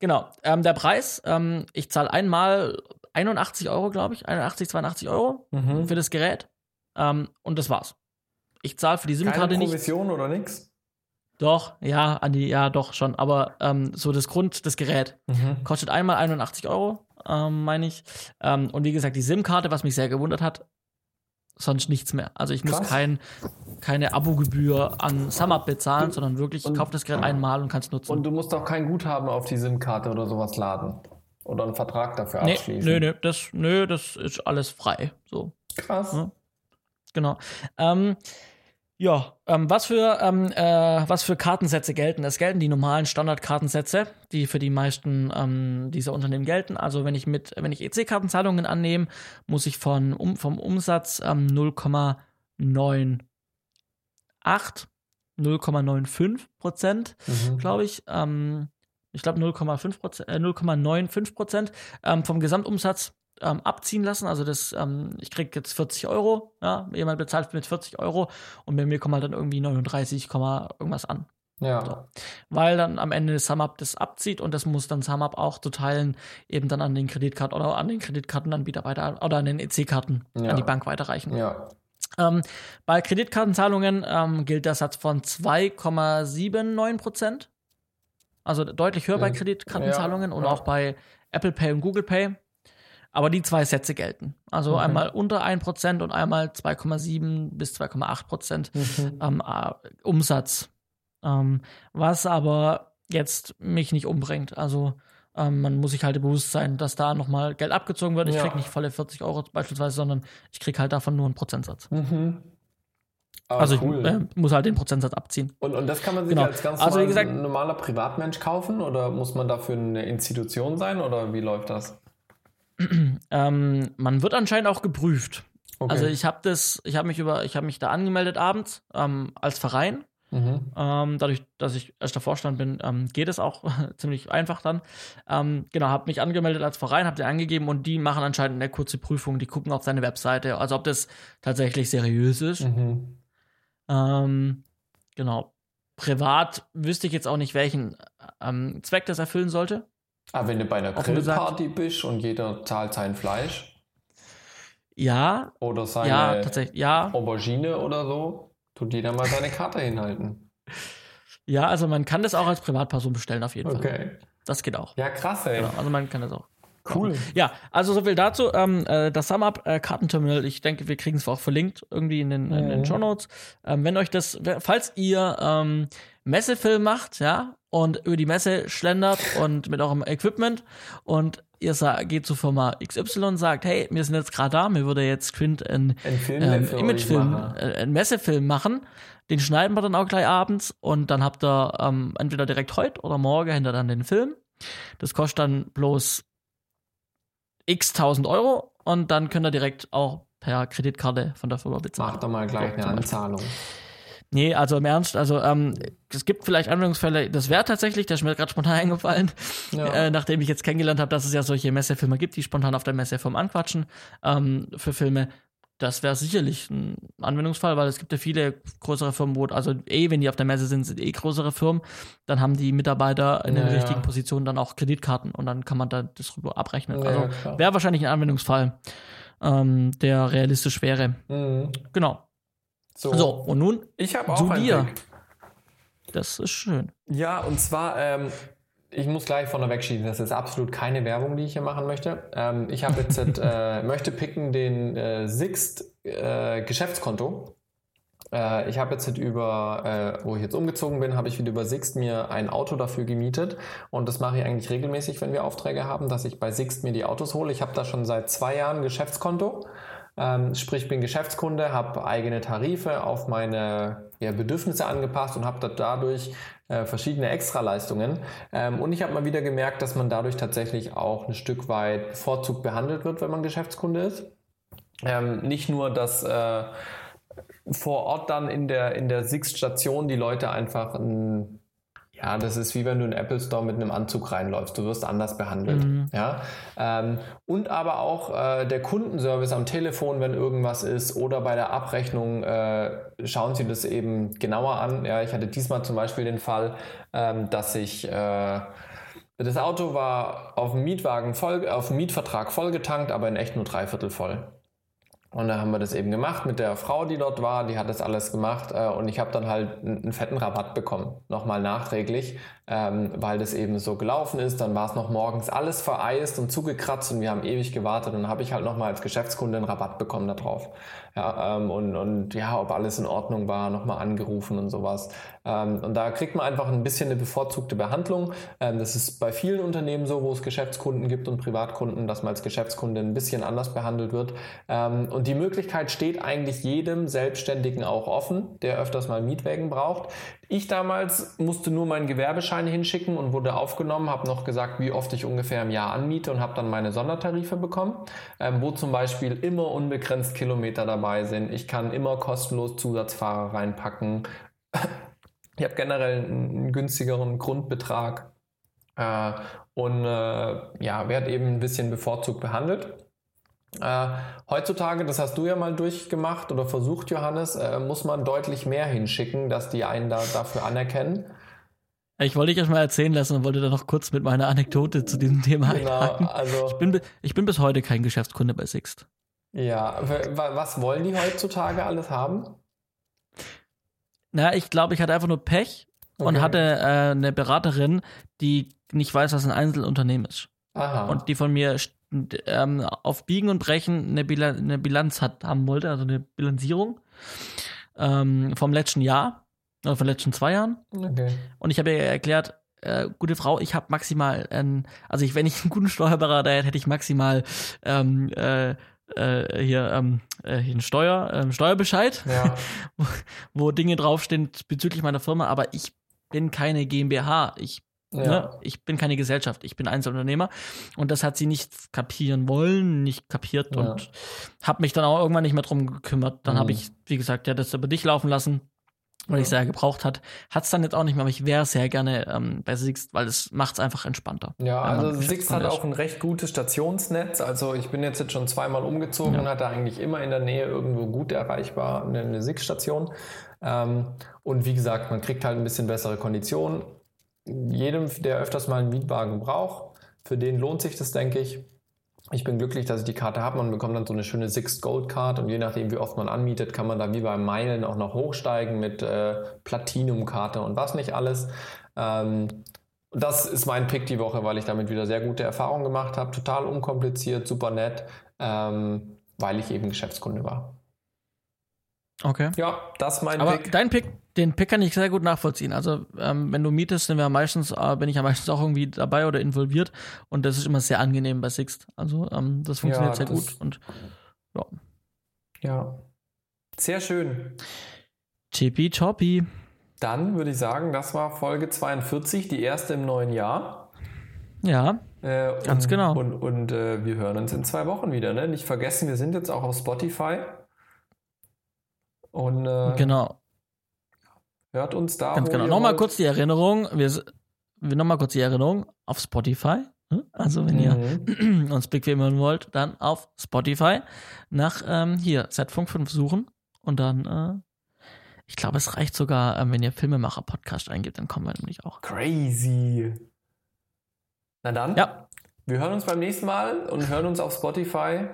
Genau. Ähm, der Preis, ähm, ich zahle einmal 81 Euro, glaube ich, 81, 82 Euro mhm. für das Gerät. Ähm, und das war's. Ich zahle für die SIM-Karte nicht. Provision oder nix? Doch, ja, Andi, ja, doch schon. Aber ähm, so das Grund, das Gerät mhm. kostet einmal 81 Euro, ähm, meine ich. Ähm, und wie gesagt, die SIM-Karte, was mich sehr gewundert hat, sonst nichts mehr. Also ich Krass. muss kein, keine Abogebühr an SumUp bezahlen, du, sondern wirklich, ich kaufe das Gerät einmal und kann es nutzen. Und du musst auch kein Guthaben auf die SIM-Karte oder sowas laden. Oder einen Vertrag dafür nee, abschließen. Nö, nö, das, nö, das ist alles frei. So. Krass. Ja. Genau. Ähm, ja, ähm, was, für, ähm, äh, was für Kartensätze gelten? Es gelten die normalen Standardkartensätze, die für die meisten ähm, dieser Unternehmen gelten. Also wenn ich mit, wenn ich EC-Kartenzahlungen annehme, muss ich von, um, vom Umsatz 0,98, 0,95 Prozent, mhm. glaube ich, ähm, ich glaube 0,5 Prozent, äh, 0,95 Prozent ähm, vom Gesamtumsatz ähm, abziehen lassen. Also das, ähm, ich kriege jetzt 40 Euro, ja, jemand bezahlt mit 40 Euro und bei mir kommen halt dann irgendwie 39, irgendwas an. Ja. So. Weil dann am Ende SumUp das abzieht und das muss dann SumUp auch zu teilen, eben dann an den Kreditkarten oder an den Kreditkartenanbieter weiter oder an den EC-Karten ja. an die Bank weiterreichen. Ja. Ähm, bei Kreditkartenzahlungen ähm, gilt der Satz von 2,79 Prozent. Also deutlich höher bei Kreditkartenzahlungen ja. und auch bei Apple Pay und Google Pay. Aber die zwei Sätze gelten. Also okay. einmal unter 1% und einmal 2,7 bis 2,8% mhm. ähm, äh, Umsatz. Ähm, was aber jetzt mich nicht umbringt. Also Ähm, man muss sich halt bewusst sein, dass da nochmal Geld abgezogen wird. Ich ja. kriege nicht volle 40 Euro beispielsweise, sondern ich kriege halt davon nur einen Prozentsatz. Mhm. also cool. ich äh, muss halt den Prozentsatz abziehen. Und, und das kann man sich genau. als ganz also, normal, gesagt, normaler Privatmensch kaufen oder muss man dafür eine Institution sein oder wie läuft das? ähm, man wird anscheinend auch geprüft. Okay. Also ich habe das, ich habe mich über, ich habe mich da angemeldet abends ähm, als Verein. Mhm. Ähm, dadurch, dass ich erster Vorstand bin, ähm, geht es auch ziemlich einfach dann. Ähm, genau, habe mich angemeldet als Verein, habe den angegeben und die machen anscheinend eine kurze Prüfung. Die gucken auf deine Webseite, also ob das tatsächlich seriös ist. Mhm. Ähm, genau. Privat wüsste ich jetzt auch nicht, welchen Zweck das erfüllen sollte. Aber ah, wenn du bei einer Grillparty bist und jeder zahlt sein Fleisch? Ja. Oder seine ja, tatsächlich, ja. Aubergine oder so, tut jeder mal seine Karte hinhalten. Ja, also man kann das auch als Privatperson bestellen, auf jeden okay. Fall. Das geht auch. Ja, krass, ey. Genau, also man kann das auch. Cool. Ja, also so viel dazu. Ähm, äh, das SumUp-Kartenterminal, äh, ich denke, wir kriegen es auch verlinkt irgendwie in den, in den mhm. Show Notes. Ähm, wenn euch das, falls ihr ähm, Messefilm macht, ja, und über die Messe schlendert und mit eurem Equipment und ihr geht zur Firma XY und sagt, hey, wir sind jetzt gerade da, mir würde jetzt Quint ein, ähm, Imagefilm, äh, ein Messefilm machen. Den schneiden wir dann auch gleich abends und dann habt ihr ähm, entweder direkt heute oder morgen hinter dann den Film. Das kostet dann bloß x tausend Euro und dann könnt ihr direkt auch per Kreditkarte von der Firma bezahlen. Macht doch mal gleich eine Anzahlung. Nee, also im Ernst, also ähm, es gibt vielleicht Anwendungsfälle, das wäre tatsächlich, das ist mir gerade spontan eingefallen, ja. äh, nachdem ich jetzt kennengelernt habe, dass es ja solche Messefilme gibt, die spontan auf der Messefilm anquatschen ähm, für Filme. Das wäre sicherlich ein Anwendungsfall, weil es gibt ja viele größere Firmen, wo, also eh, wenn die auf der Messe sind, sind eh größere Firmen, dann haben die Mitarbeiter in ja, den richtigen Positionen dann auch Kreditkarten und dann kann man da das rüber abrechnen. Ja, also wäre wahrscheinlich ein Anwendungsfall, ähm, der realistisch wäre. Mhm. Genau. So, so und nun ich habe auch zu dir. Pick. Das ist schön. Ja, und zwar, ähm, ich muss gleich vorneweg schieben, das ist absolut keine Werbung, die ich hier machen möchte. Ähm, ich habe jetzt, äh, möchte picken den äh, Sixt äh, Geschäftskonto. Äh, ich habe jetzt über, äh, wo ich jetzt umgezogen bin, habe ich wieder über Sixt mir ein Auto dafür gemietet und das mache ich eigentlich regelmäßig, wenn wir Aufträge haben, dass ich bei Sixt mir die Autos hole. Ich habe da schon seit zwei Jahren Geschäftskonto ähm, sprich, bin Geschäftskunde, habe eigene Tarife auf meine ja, Bedürfnisse angepasst und habe dadurch äh, verschiedene Extraleistungen. Ähm, und ich habe mal wieder gemerkt, dass man dadurch tatsächlich auch ein Stück weit bevorzugt behandelt wird, wenn man Geschäftskunde ist. Ähm, nicht nur, dass äh, vor Ort dann in der, in der Sixt-Station die Leute einfach ein ja, das ist wie wenn du in den Apple Store mit einem Anzug reinläufst. Du wirst anders behandelt. Mhm. Ja? Ähm, und aber auch äh, der Kundenservice am Telefon, wenn irgendwas ist, oder bei der Abrechnung äh, schauen Sie das eben genauer an. Ja, ich hatte diesmal zum Beispiel den Fall, ähm, dass ich äh, das Auto war auf dem Mietwagen voll, auf dem Mietvertrag vollgetankt, aber in echt nur dreiviertel voll. Und da haben wir das eben gemacht mit der Frau, die dort war, die hat das alles gemacht äh, und ich habe dann halt einen, fetten Rabatt bekommen, nochmal nachträglich, ähm, weil das eben so gelaufen ist. Dann war es noch morgens alles vereist und zugekratzt und wir haben ewig gewartet und dann habe ich halt nochmal als Geschäftskunde einen Rabatt bekommen darauf. Ja, ähm, und, und ja, ob alles in Ordnung war, nochmal angerufen und sowas. Ähm, und da kriegt man einfach ein bisschen eine bevorzugte Behandlung. Ähm, das ist bei vielen Unternehmen so, wo es Geschäftskunden gibt und Privatkunden, dass man als Geschäftskunde ein bisschen anders behandelt wird. Ähm, und die Möglichkeit steht eigentlich jedem Selbstständigen auch offen, der öfters mal Mietwägen braucht. Ich damals musste nur meinen Gewerbeschein hinschicken und wurde aufgenommen, habe noch gesagt, wie oft ich ungefähr im Jahr anmiete und habe dann meine Sondertarife bekommen, ähm, wo zum Beispiel immer unbegrenzt Kilometer dabei sind. Ich kann immer kostenlos Zusatzfahrer reinpacken. Ich habe generell einen günstigeren Grundbetrag äh, und äh, ja, werde eben ein bisschen bevorzugt behandelt. Äh, heutzutage, das hast du ja mal durchgemacht oder versucht, Johannes, äh, muss man deutlich mehr hinschicken, dass die einen da dafür anerkennen. Ich wollte dich erst mal erzählen lassen und wollte dann noch kurz mit meiner Anekdote zu diesem Thema genau, einhaken. Also, ich, bin, ich bin bis heute kein Geschäftskunde bei Sixt. Ja, was wollen die heutzutage alles haben? Na, ich glaube, ich hatte einfach nur Pech okay. und hatte äh, eine Beraterin, die nicht weiß, was ein Einzelunternehmen ist. Aha. Und die von mir ähm, auf Biegen und Brechen eine, Bilanz, eine Bilanz hat, haben wollte, also eine Bilanzierung ähm, vom letzten Jahr oder von den letzten zwei Jahren. Okay. Und ich habe ihr erklärt, äh, gute Frau, ich habe maximal, ähm, also ich, wenn ich einen guten Steuerberater hätte, hätte ich maximal ähm, äh, äh, hier, ähm, äh, hier ein Steuer, ähm, Steuerbescheid, ja. wo, wo Dinge draufstehen bezüglich meiner Firma, aber ich bin keine GmbH. Ich ja. Ne? Ich bin keine Gesellschaft, ich bin Einzelunternehmer. Und das hat sie nicht kapieren wollen, nicht kapiert ja. und habe mich dann auch irgendwann nicht mehr drum gekümmert. Dann mhm. habe ich, wie gesagt, ja, das über dich laufen lassen, weil ja. ich sehr gebraucht hat. Hat es dann jetzt auch nicht mehr, aber ich wäre sehr gerne ähm, bei Sixt, weil es macht es einfach entspannter. Ja, also Sixt hat auch ein recht gutes Stationsnetz. Also ich bin jetzt, jetzt schon zweimal umgezogen und hatte eigentlich immer in der Nähe irgendwo gut erreichbar eine, eine Sixt-Station. Ähm, und wie gesagt, man kriegt halt ein bisschen bessere Konditionen jedem, der öfters mal einen Mietwagen braucht, für den lohnt sich das, denke ich. Ich bin glücklich, dass ich die Karte habe. Man bekommt dann so eine schöne Sixt Gold Card und je nachdem, wie oft man anmietet, kann man da wie bei Meilen auch noch hochsteigen mit äh, Platinum-Karte und was nicht alles. Ähm, das ist mein Pick die Woche, weil ich damit wieder sehr gute Erfahrungen gemacht habe. Total unkompliziert, super nett, ähm, weil ich eben Geschäftskunde war. Okay. Ja, das ist mein Aber Pick. Dein Pick, den Pick kann ich sehr gut nachvollziehen. Also, ähm, wenn du mietest, sind wir meistens, äh, bin ich ja meistens auch irgendwie dabei oder involviert. Und das ist immer sehr angenehm bei Sixt. Also, ähm, das funktioniert ja, sehr gut. Und ja. Ja. Sehr schön. Chippy Choppy. Dann würde ich sagen, das war Folge 42, die erste im neuen Jahr. Ja. Äh, ganz und, genau. Und, und äh, wir hören uns in zwei Wochen wieder. Ne? Nicht vergessen, wir sind jetzt auch auf Spotify. Und äh, genau. Hört uns da. Ganz genau. Nochmal kurz die Erinnerung. Wir, wir nochmal kurz die Erinnerung auf Spotify. Hm? Also wenn mhm. ihr uns bequem hören wollt, dann auf Spotify nach ähm, hier Z-Funk 5 suchen und dann äh, ich glaube, es reicht sogar, ähm, wenn ihr Filmemacher-Podcast eingibt, dann kommen wir nämlich auch. Crazy. Na dann. Ja. Wir hören uns beim nächsten Mal und hören uns auf Spotify.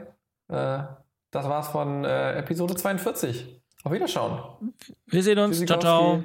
Äh, das war's von äh, Episode 42. Auf Wiederschauen. Wir sehen uns. Ciao, ciao.